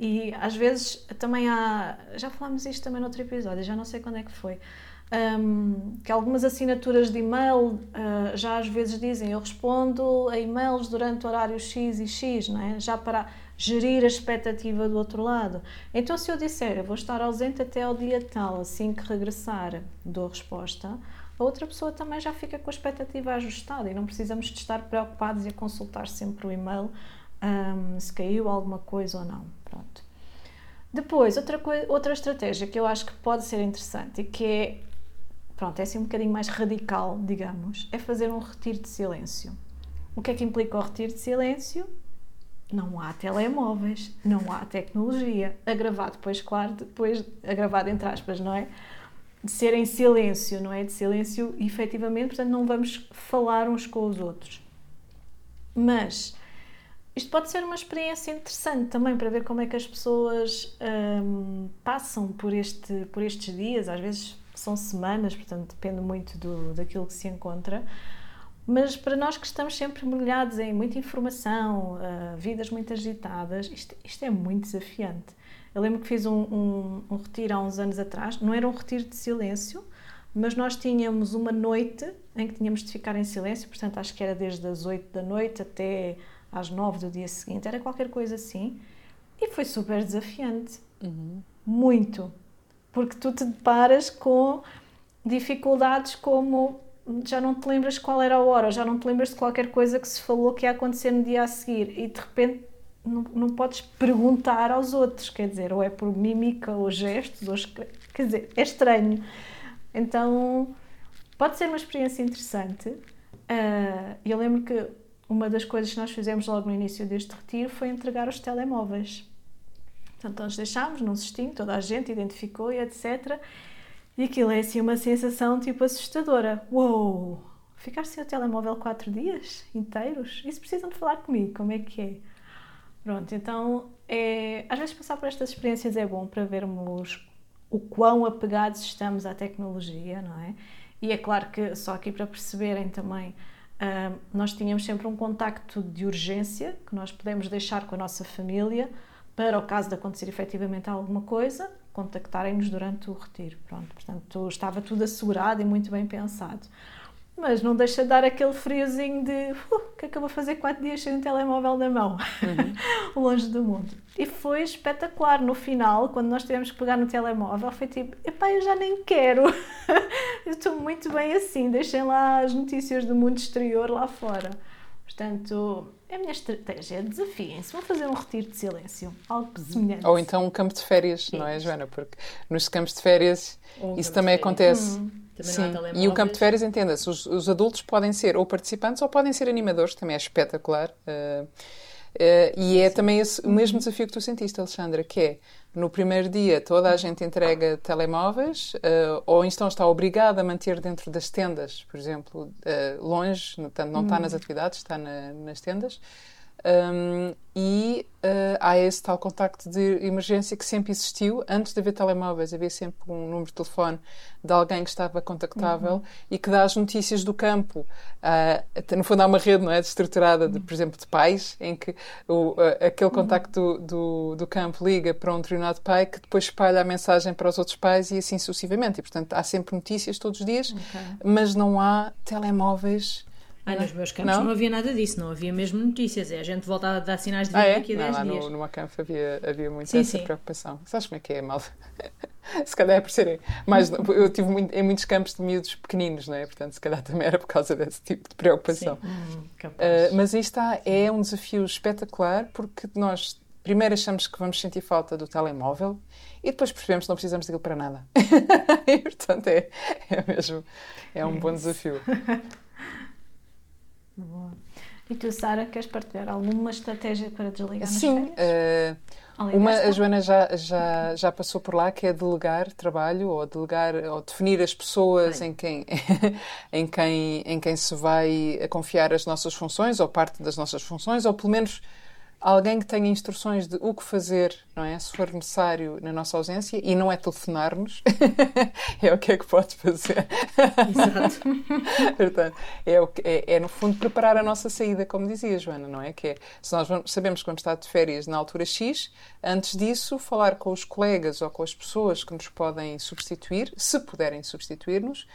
E às vezes também há. Já falámos isto também noutro episódio, já não sei quando é que foi. Um, que algumas assinaturas de e-mail uh, já às vezes dizem eu respondo a e-mails durante o horário X e X, não é? já para gerir a expectativa do outro lado. Então, se eu disser eu vou estar ausente até ao dia tal, assim que regressar, dou resposta, a outra pessoa também já fica com a expectativa ajustada e não precisamos de estar preocupados e a consultar sempre o e-mail um, se caiu alguma coisa ou não. Pronto. Depois, outra, outra estratégia que eu acho que pode ser interessante e que é, pronto, é assim um bocadinho mais radical, digamos, é fazer um retiro de silêncio. O que é que implica o retiro de silêncio? Não há telemóveis, não há tecnologia. A gravar depois, claro, depois, a gravar entre aspas, não é? de ser em silêncio, não é? De silêncio efetivamente, portanto não vamos falar uns com os outros. Mas isto pode ser uma experiência interessante também para ver como é que as pessoas hum, passam por, este, por estes dias, às vezes são semanas, portanto depende muito do, daquilo que se encontra. Mas para nós que estamos sempre mergulhados em muita informação, uh, vidas muito agitadas, isto, isto é muito desafiante. Eu lembro que fiz um, um, um retiro há uns anos atrás, não era um retiro de silêncio, mas nós tínhamos uma noite em que tínhamos de ficar em silêncio, portanto acho que era desde as 8 da noite até às 9 do dia seguinte, era qualquer coisa assim, e foi super desafiante. Uhum. Muito. Porque tu te deparas com dificuldades como já não te lembras qual era a hora, já não te lembras de qualquer coisa que se falou que ia acontecer no dia a seguir, e de repente não, não podes perguntar aos outros, quer dizer, ou é por mímica ou gestos, ou, quer dizer, é estranho. Então, pode ser uma experiência interessante. Uh, eu lembro que uma das coisas que nós fizemos logo no início deste retiro foi entregar os telemóveis. Portanto, nós deixámos num cestinho, toda a gente identificou e etc. E aquilo é assim uma sensação tipo assustadora. Uou! Ficar sem o telemóvel quatro dias inteiros? Isso precisam de falar comigo, como é que é? Pronto, então é, às vezes passar por estas experiências é bom para vermos o quão apegados estamos à tecnologia, não é? E é claro que, só aqui para perceberem também, uh, nós tínhamos sempre um contacto de urgência que nós podemos deixar com a nossa família para o caso de acontecer efetivamente alguma coisa, contactarem-nos durante o retiro. Pronto, portanto, estava tudo assegurado e muito bem pensado. Mas não deixa de dar aquele friozinho de uh, o que é que eu vou fazer quatro dias sem um telemóvel na mão, uhum. (laughs) longe do mundo. E foi espetacular. No final, quando nós tivemos que pegar no telemóvel, foi tipo: epá, eu já nem quero. (laughs) eu estou muito bem assim, deixem lá as notícias do mundo exterior lá fora. Portanto, a minha estratégia é desafiem-se, vão fazer um retiro de silêncio, algo uhum. semelhante. Ou então um campo de férias, não é, Joana? Porque nos campos de férias um isso também acontece. Hum. Sim. E o campo de férias, entenda-se, os, os, adultos podem ser ou participantes ou podem ser animadores, também é espetacular. Uh, uh, e é Sim. também esse, o mesmo desafio que tu sentiste, Alexandra, que é no primeiro dia toda a gente entrega telemóveis uh, ou então está obrigada a manter dentro das tendas, por exemplo, longe, portanto não está hum. nas atividades, está na, nas tendas. Um, e uh, há esse tal contacto de emergência que sempre existiu. Antes de haver telemóveis, havia sempre um número de telefone de alguém que estava contactável uhum. e que dá as notícias do campo. Uh, no fundo, há uma rede não é, estruturada, de, por exemplo, de pais, em que o, uh, aquele uhum. contacto do, do, do, campo liga para um determinado pai que depois espalha a mensagem para os outros pais e assim sucessivamente. E, portanto, há sempre notícias todos os dias, okay. mas não há telemóveis ah, nos meus campos não? não? havia nada disso, não havia mesmo notícias. É, a gente voltava a dar sinais de vida ah, é? daqui a 10 não, lá dias. No, numa campo havia, havia muito sim, essa sim. preocupação. Sabes como é que é, mal? (laughs) se calhar é por serem mais. Eu tive muito, em muitos campos de miúdos pequeninos, não é? Portanto, se calhar também era por causa desse tipo de preocupação. Hum, uh, mas está, é um desafio espetacular porque nós primeiro achamos que vamos sentir falta do telemóvel e depois percebemos que não precisamos daquilo para nada. (laughs) e portanto é, é mesmo é um bom desafio. (laughs) Boa. E tu, Sara, queres partilhar alguma estratégia para desligar Sim, uh, uma, a Joana já, já, já passou por lá, que é delegar trabalho ou delegar ou definir as pessoas em quem, (laughs) em, quem, em quem se vai confiar as nossas funções ou parte das nossas funções, ou pelo menos alguém que tenha instruções de o que fazer, não é? Se for necessário na nossa ausência, e não é telefonar-nos, (laughs) é o que é que pode fazer. Exato. (laughs) Portanto, é, o que, é, é, no fundo preparar a nossa saída, como dizia Joana, não é? Que é, se nós vamos, sabemos que vamos estar de férias na altura X, antes disso, falar com os colegas ou com as pessoas que nos podem substituir, se puderem substituir-nos,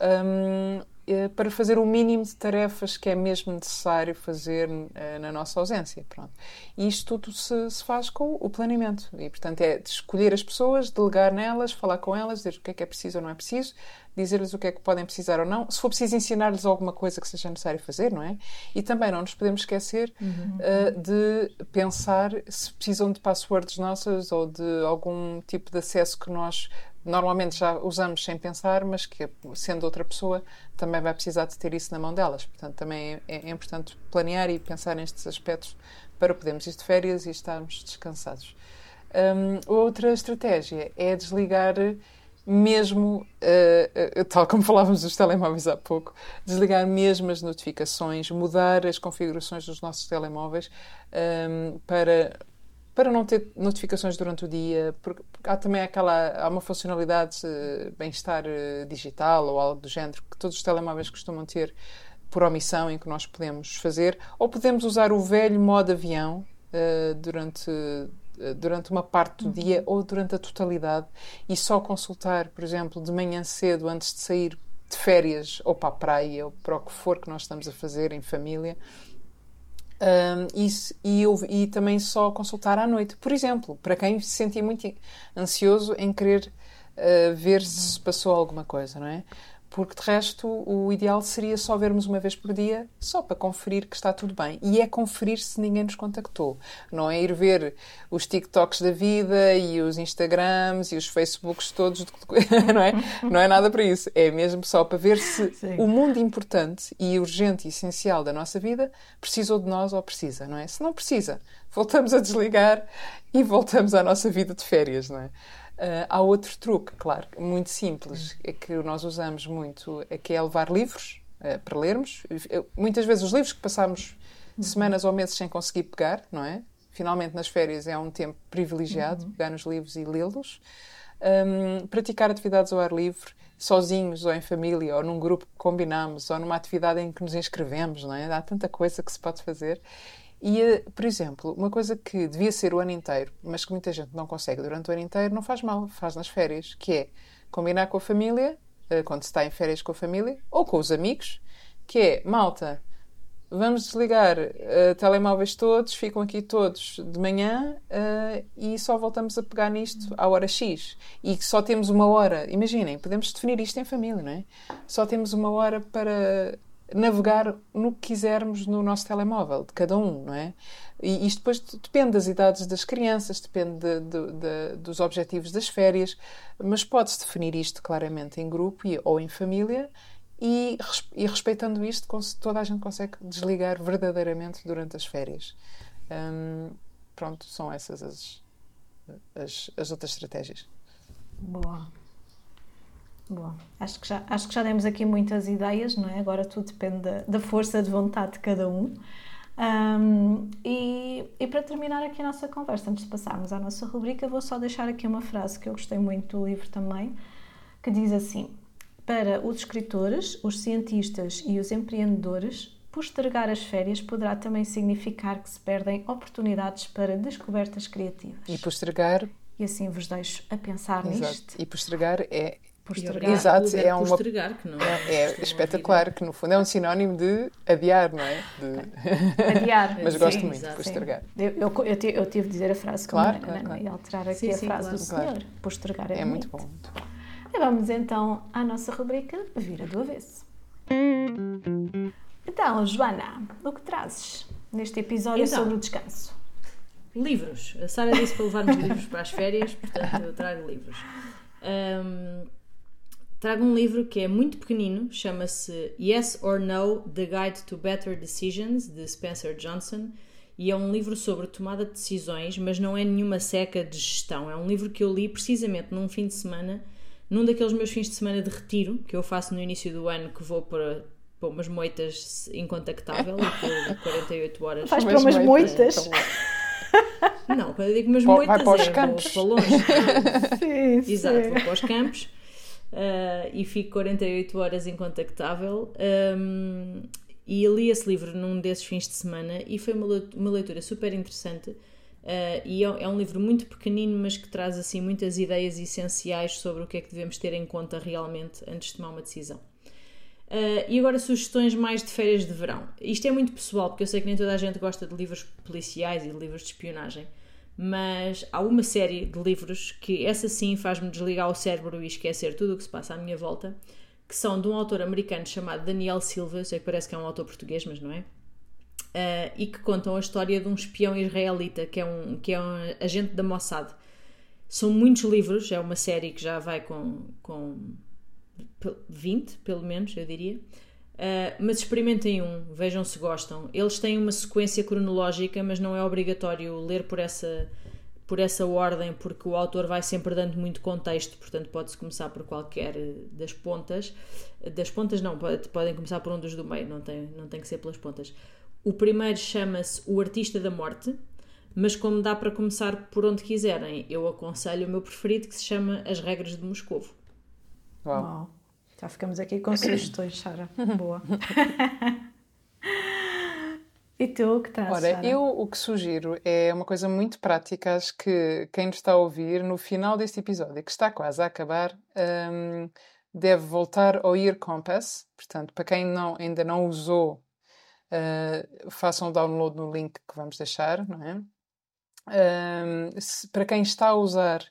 um, eh, para fazer o mínimo de tarefas que é mesmo necessário fazer uh, na nossa ausência. Pronto. E isto tudo se, se, faz com o planeamento. E, portanto, é escolher as pessoas, delegar nelas, falar com elas, dizer o que é que é preciso ou não é preciso, dizer-lhes o que é que podem precisar ou não. Se for preciso ensinar-lhes alguma coisa que seja necessário fazer, não é? E também não nos podemos esquecer uhum. uh, de pensar se precisam de passwords nossas ou de algum tipo de acesso que nós normalmente já usamos sem pensar, mas que, sendo outra pessoa, também vai precisar de ter isso na mão delas. Portanto, também é, é importante planear e pensar nestes aspectos para podermos ir de férias e estarmos descansados. Um, outra estratégia é desligar mesmo, uh, uh, tal como falávamos dos telemóveis há pouco, desligar mesmo as notificações, mudar as configurações dos nossos telemóveis um, para para não ter notificações durante o dia, porque há também aquela há uma funcionalidade uh, bem-estar uh, digital ou algo do género que todos os telemóveis costumam ter por omissão em que nós podemos fazer, ou podemos usar o velho modo avião uh, durante durante uma parte do uhum. dia ou durante a totalidade e só consultar, por exemplo, de manhã cedo antes de sair de férias ou para a praia ou para o que for que nós estamos a fazer em família um, isso, e, e também só consultar à noite. Por exemplo, para quem se sentia muito ansioso em querer uh, ver se passou alguma coisa, não é? Porque de resto o ideal seria só vermos uma vez por dia, só para conferir que está tudo bem. E é conferir se ninguém nos contactou. Não é ir ver os TikToks da vida e os Instagrams e os Facebooks todos, (laughs) não é? Não é nada para isso. É mesmo só para ver se Sim. o mundo importante e urgente e essencial da nossa vida precisou de nós ou precisa, não é? Se não precisa, voltamos a desligar e voltamos à nossa vida de férias, não é? Uh, há outro truque, claro, muito simples, é que nós usamos muito, é que é levar livros uh, para lermos. Muitas vezes os livros que passamos uhum. semanas ou meses sem conseguir pegar, não é? Finalmente nas férias é um tempo privilegiado, uhum. pegar nos livros e lê-los. Um, praticar atividades ao ar livre, sozinhos ou em família, ou num grupo que combinamos, ou numa atividade em que nos inscrevemos, não é? Há tanta coisa que se pode fazer. E, por exemplo, uma coisa que devia ser o ano inteiro, mas que muita gente não consegue durante o ano inteiro, não faz mal, faz nas férias, que é combinar com a família, eh, quando se está em férias com a família, ou com os amigos, que é, malta, vamos desligar uh, telemóveis todos, ficam aqui todos de manhã uh, e só voltamos a pegar nisto à hora X. E só temos uma hora, imaginem, podemos definir isto em família, não é? Só temos uma hora para navegar no que quisermos no nosso telemóvel, de cada um, não é? E isto depois depende das idades das crianças, depende de, de, de, dos objetivos das férias, mas pode-se definir isto claramente em grupo e, ou em família e, e, respeitando isto, toda a gente consegue desligar verdadeiramente durante as férias. Hum, pronto, são essas as, as, as outras estratégias. Boa. Boa. Acho que, já, acho que já demos aqui muitas ideias, não é? Agora tudo depende da, da força de vontade de cada um. Um, e, e, para terminar aqui a nossa conversa, antes de passarmos à nossa rubrica, vou só deixar aqui uma frase que eu gostei muito do livro também, que diz assim: Para os escritores, os cientistas e os empreendedores, postergar as férias poderá também significar que se perdem oportunidades para descobertas criativas. E postergar. E assim vos deixo a pensar Exato. nisto. E postergar é Postergar. Exato, é uma. Postergar, que não é, é, é espetacular, que no fundo é um sinónimo de adiar, não é? De... (laughs) Adiar. Mas gosto sim, muito de postergar. Eu, eu, eu, tive, eu, tive de dizer a frase claro, como claro, claro. e alterar aqui sim, a frase claro. do senhor. Postergar é, é muito bom. E vamos então à nossa rubrica Vira do Avesso. Então, Joana, o que trazes neste episódio então, sobre o descanso? Livros. A Sara disse para levarmos livros para as férias, portanto eu trago livros. Um, (laughs) trago um livro que é muito pequenino, chama-se Yes or No: The Guide to Better Decisions, de Spencer Johnson, e é um livro sobre tomada de decisões, mas não é nenhuma seca de gestão. É um livro que eu li precisamente num fim de semana, num daqueles meus fins de semana de retiro que eu faço no início do ano, que vou para, para umas moitas incontactável, por 48 horas. Faz para umas moitas? Não, quando eu digo umas moitas, vai para os é, campos. para longe. (laughs) sim, Exato, sim. vou para os campos uh, e fico 48 horas incontactável. Um, e li esse livro num desses fins de semana e foi uma, leitura super interessante. Uh, e é, é, um livro muito pequenino, mas que traz assim muitas ideias essenciais sobre o que é que devemos ter em conta realmente antes de tomar uma decisão. Uh, e agora sugestões mais de férias de verão. Isto é muito pessoal, porque eu sei que nem toda a gente gosta de livros policiais e de livros de espionagem mas há uma série de livros que essa sim faz-me desligar o cérebro e esquecer tudo o que se passa à minha volta, que são de um autor americano chamado Daniel Silva, sei que parece que é um autor português, mas não é? Uh, e que contam a história de um espião israelita que é um, que é um agente da Mossad. São muitos livros, é uma série que já vai com, com 20, pelo menos, eu diria. Uh, mas experimentem um, vejam se gostam. Eles têm uma sequência cronológica, mas não é obrigatório ler por essa, por essa ordem, porque o autor vai sempre dando muito contexto, portanto pode-se começar por qualquer das pontas. Das pontas não, pode, podem começar por um dos do meio, não tem, não tem que ser pelas pontas. O primeiro chama-se O Artista da Morte, mas como dá para começar por onde quiserem, eu aconselho o meu preferido que se chama As Regras de Moscovo. Uau. Wow. Já ficamos aqui com sugestões, Sara. (laughs) Boa. (laughs) e tu, o que traz, Ora, Sarah? eu o que sugiro é uma coisa muito prática. Acho que quem nos está a ouvir, no final deste episódio, que está quase a acabar, um, deve voltar ao Ear Compass. Portanto, para quem não, ainda não usou, uh, façam o download no link que vamos deixar, não é? Um, se, para quem está a usar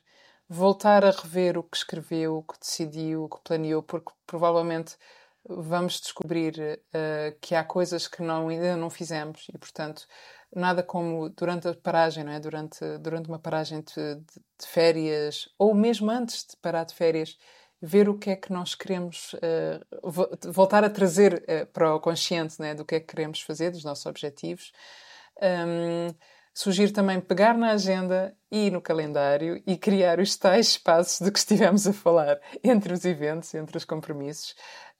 voltar a rever o que escreveu, o que decidiu, o que planeou, porque provavelmente vamos descobrir uh, que há coisas que não, ainda não fizemos e, portanto, nada como durante a paragem, não é? durante, durante uma paragem de, de, de, férias ou mesmo antes de parar de férias, ver o que é que nós queremos, uh, voltar a trazer uh, para o consciente é? do que é que queremos fazer, dos nossos objetivos. Um, Sugiro também pegar na agenda e no calendário e criar os tais espaços de que estivemos a falar entre os eventos, entre os compromissos.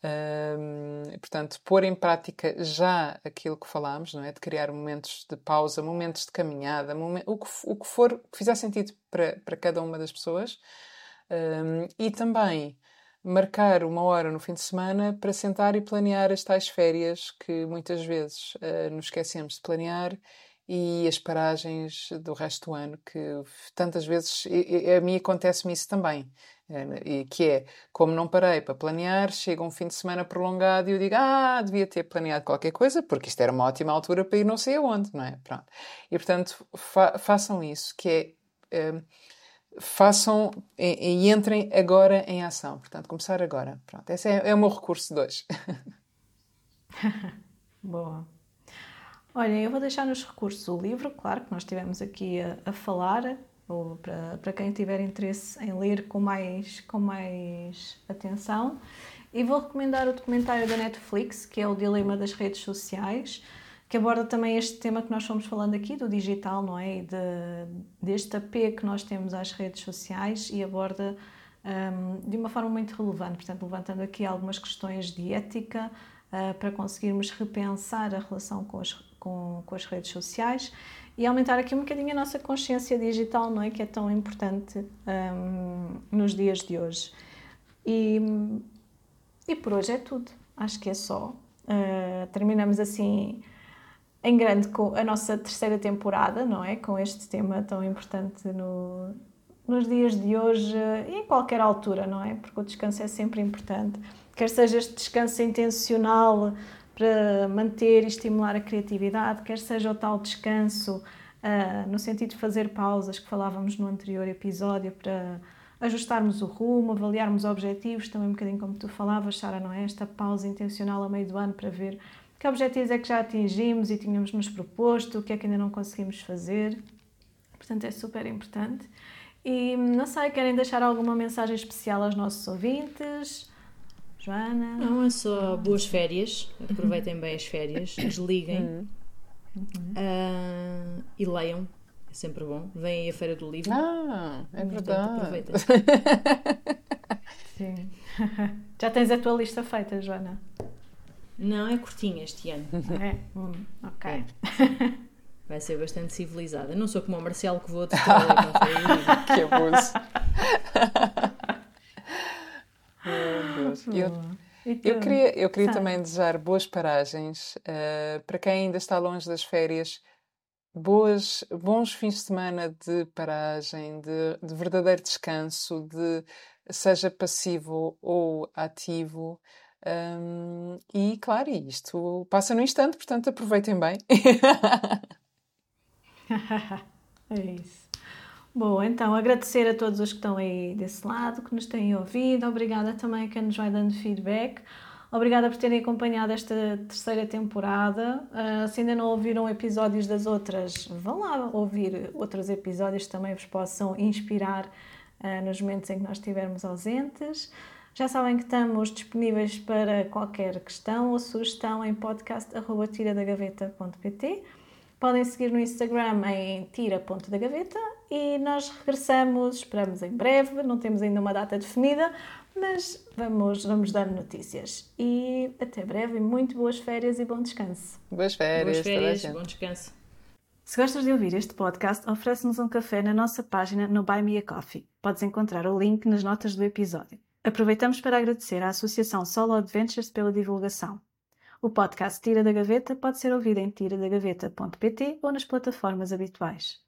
Um, portanto, pôr em prática já aquilo que falámos, não é? De criar momentos de pausa, momentos de caminhada, o, que, o que for que fizer sentido para, para cada uma das pessoas. Um, e também marcar uma hora no fim de semana para sentar e planear as tais férias que muitas vezes uh, nos esquecemos de planear e as paragens do resto do ano, que tantas vezes a mim acontece-me isso também. E, que é, como não parei para planear, chega um fim de semana prolongado e eu digo, ah, devia ter planeado qualquer coisa, porque isto era uma ótima altura para ir não sei aonde, não é? Pronto. E portanto, fa façam isso, que é. Um, façam e, e, entrem agora em ação. Portanto, começar agora. Pronto, esse é, é o meu recurso de hoje. (laughs) Boa. Olha, eu vou deixar nos recursos o livro, claro, que nós estivemos aqui a, a falar, ou para, para quem tiver interesse em ler com mais, com mais atenção. E vou recomendar o documentário da Netflix, que é O Dilema das Redes Sociais, que aborda também este tema que nós fomos falando aqui, do digital, não é? E de, deste apego que nós temos às redes sociais e aborda um, de uma forma muito relevante, portanto, levantando aqui algumas questões de ética uh, para conseguirmos repensar a relação com as, com, com as redes sociais e aumentar aqui um bocadinho a nossa consciência digital, não é? Que é tão importante um, nos dias de hoje. E, e por hoje é tudo. Acho que é só. Uh, terminamos assim em grande com a nossa terceira temporada, não é? Com este tema tão importante no, nos dias de hoje e em qualquer altura, não é? Porque o descanso é sempre importante. Quer seja este descanso intencional para manter e estimular a criatividade, quer seja o tal descanso uh, no sentido de fazer pausas que falávamos no anterior episódio para ajustarmos o rumo, avaliarmos objetivos, também um bocadinho como tu falavas, Sara, não é? Esta pausa intencional a meio do ano para ver que objetivos é que já atingimos e tínhamos nos proposto, o que é que ainda não conseguimos fazer. Portanto, é super importante. E não sei, querem deixar alguma mensagem especial aos nossos ouvintes? Joana? Não, é só boas férias. Aproveitem bem as férias, desliguem uh, e leiam. É sempre bom. Vem aí a Feira do Livro. Ah, é verdade. Aproveitem. Sim. (laughs) Já tens a tua lista feita, Joana? Não, é curtinha este ano. É? Hum, ok. É. (laughs) Vai ser bastante civilizada. Não sou como o Marcelo que vou de (laughs) que abuso. Eu, eu queria, eu queria também desejar boas paragens uh, para quem ainda está longe das férias. Boas, bons fins de semana de paragem, de, de verdadeiro descanso, de seja passivo ou ativo. Um, e claro, isto passa no instante, portanto aproveitem bem. (laughs) (laughs) é isso. Bom, então agradecer a todos os que estão aí desse lado, que nos têm ouvido. Obrigada também a quem nos vai dando feedback. Obrigada por terem acompanhado esta terceira temporada. Uh, se ainda não ouviram episódios das outras, vão lá ouvir outros episódios que também vos possam inspirar uh, nos momentos em que nós estivermos ausentes. Já sabem que estamos disponíveis para qualquer questão ou sugestão em podcast.tiradagaveta.pt. Podem seguir no Instagram em tira.dagaveta e nós regressamos, esperamos em breve, não temos ainda uma data definida, mas vamos, vamos dar notícias. E até breve, muito boas férias e bom descanso. Boas férias, boas férias bom descanso. Se gostas de ouvir este podcast, oferece-nos um café na nossa página no Buy Me a Coffee. Podes encontrar o link nas notas do episódio. Aproveitamos para agradecer à Associação Solo Adventures pela divulgação. O podcast Tira da Gaveta pode ser ouvido em tiradagaveta.pt ou nas plataformas habituais.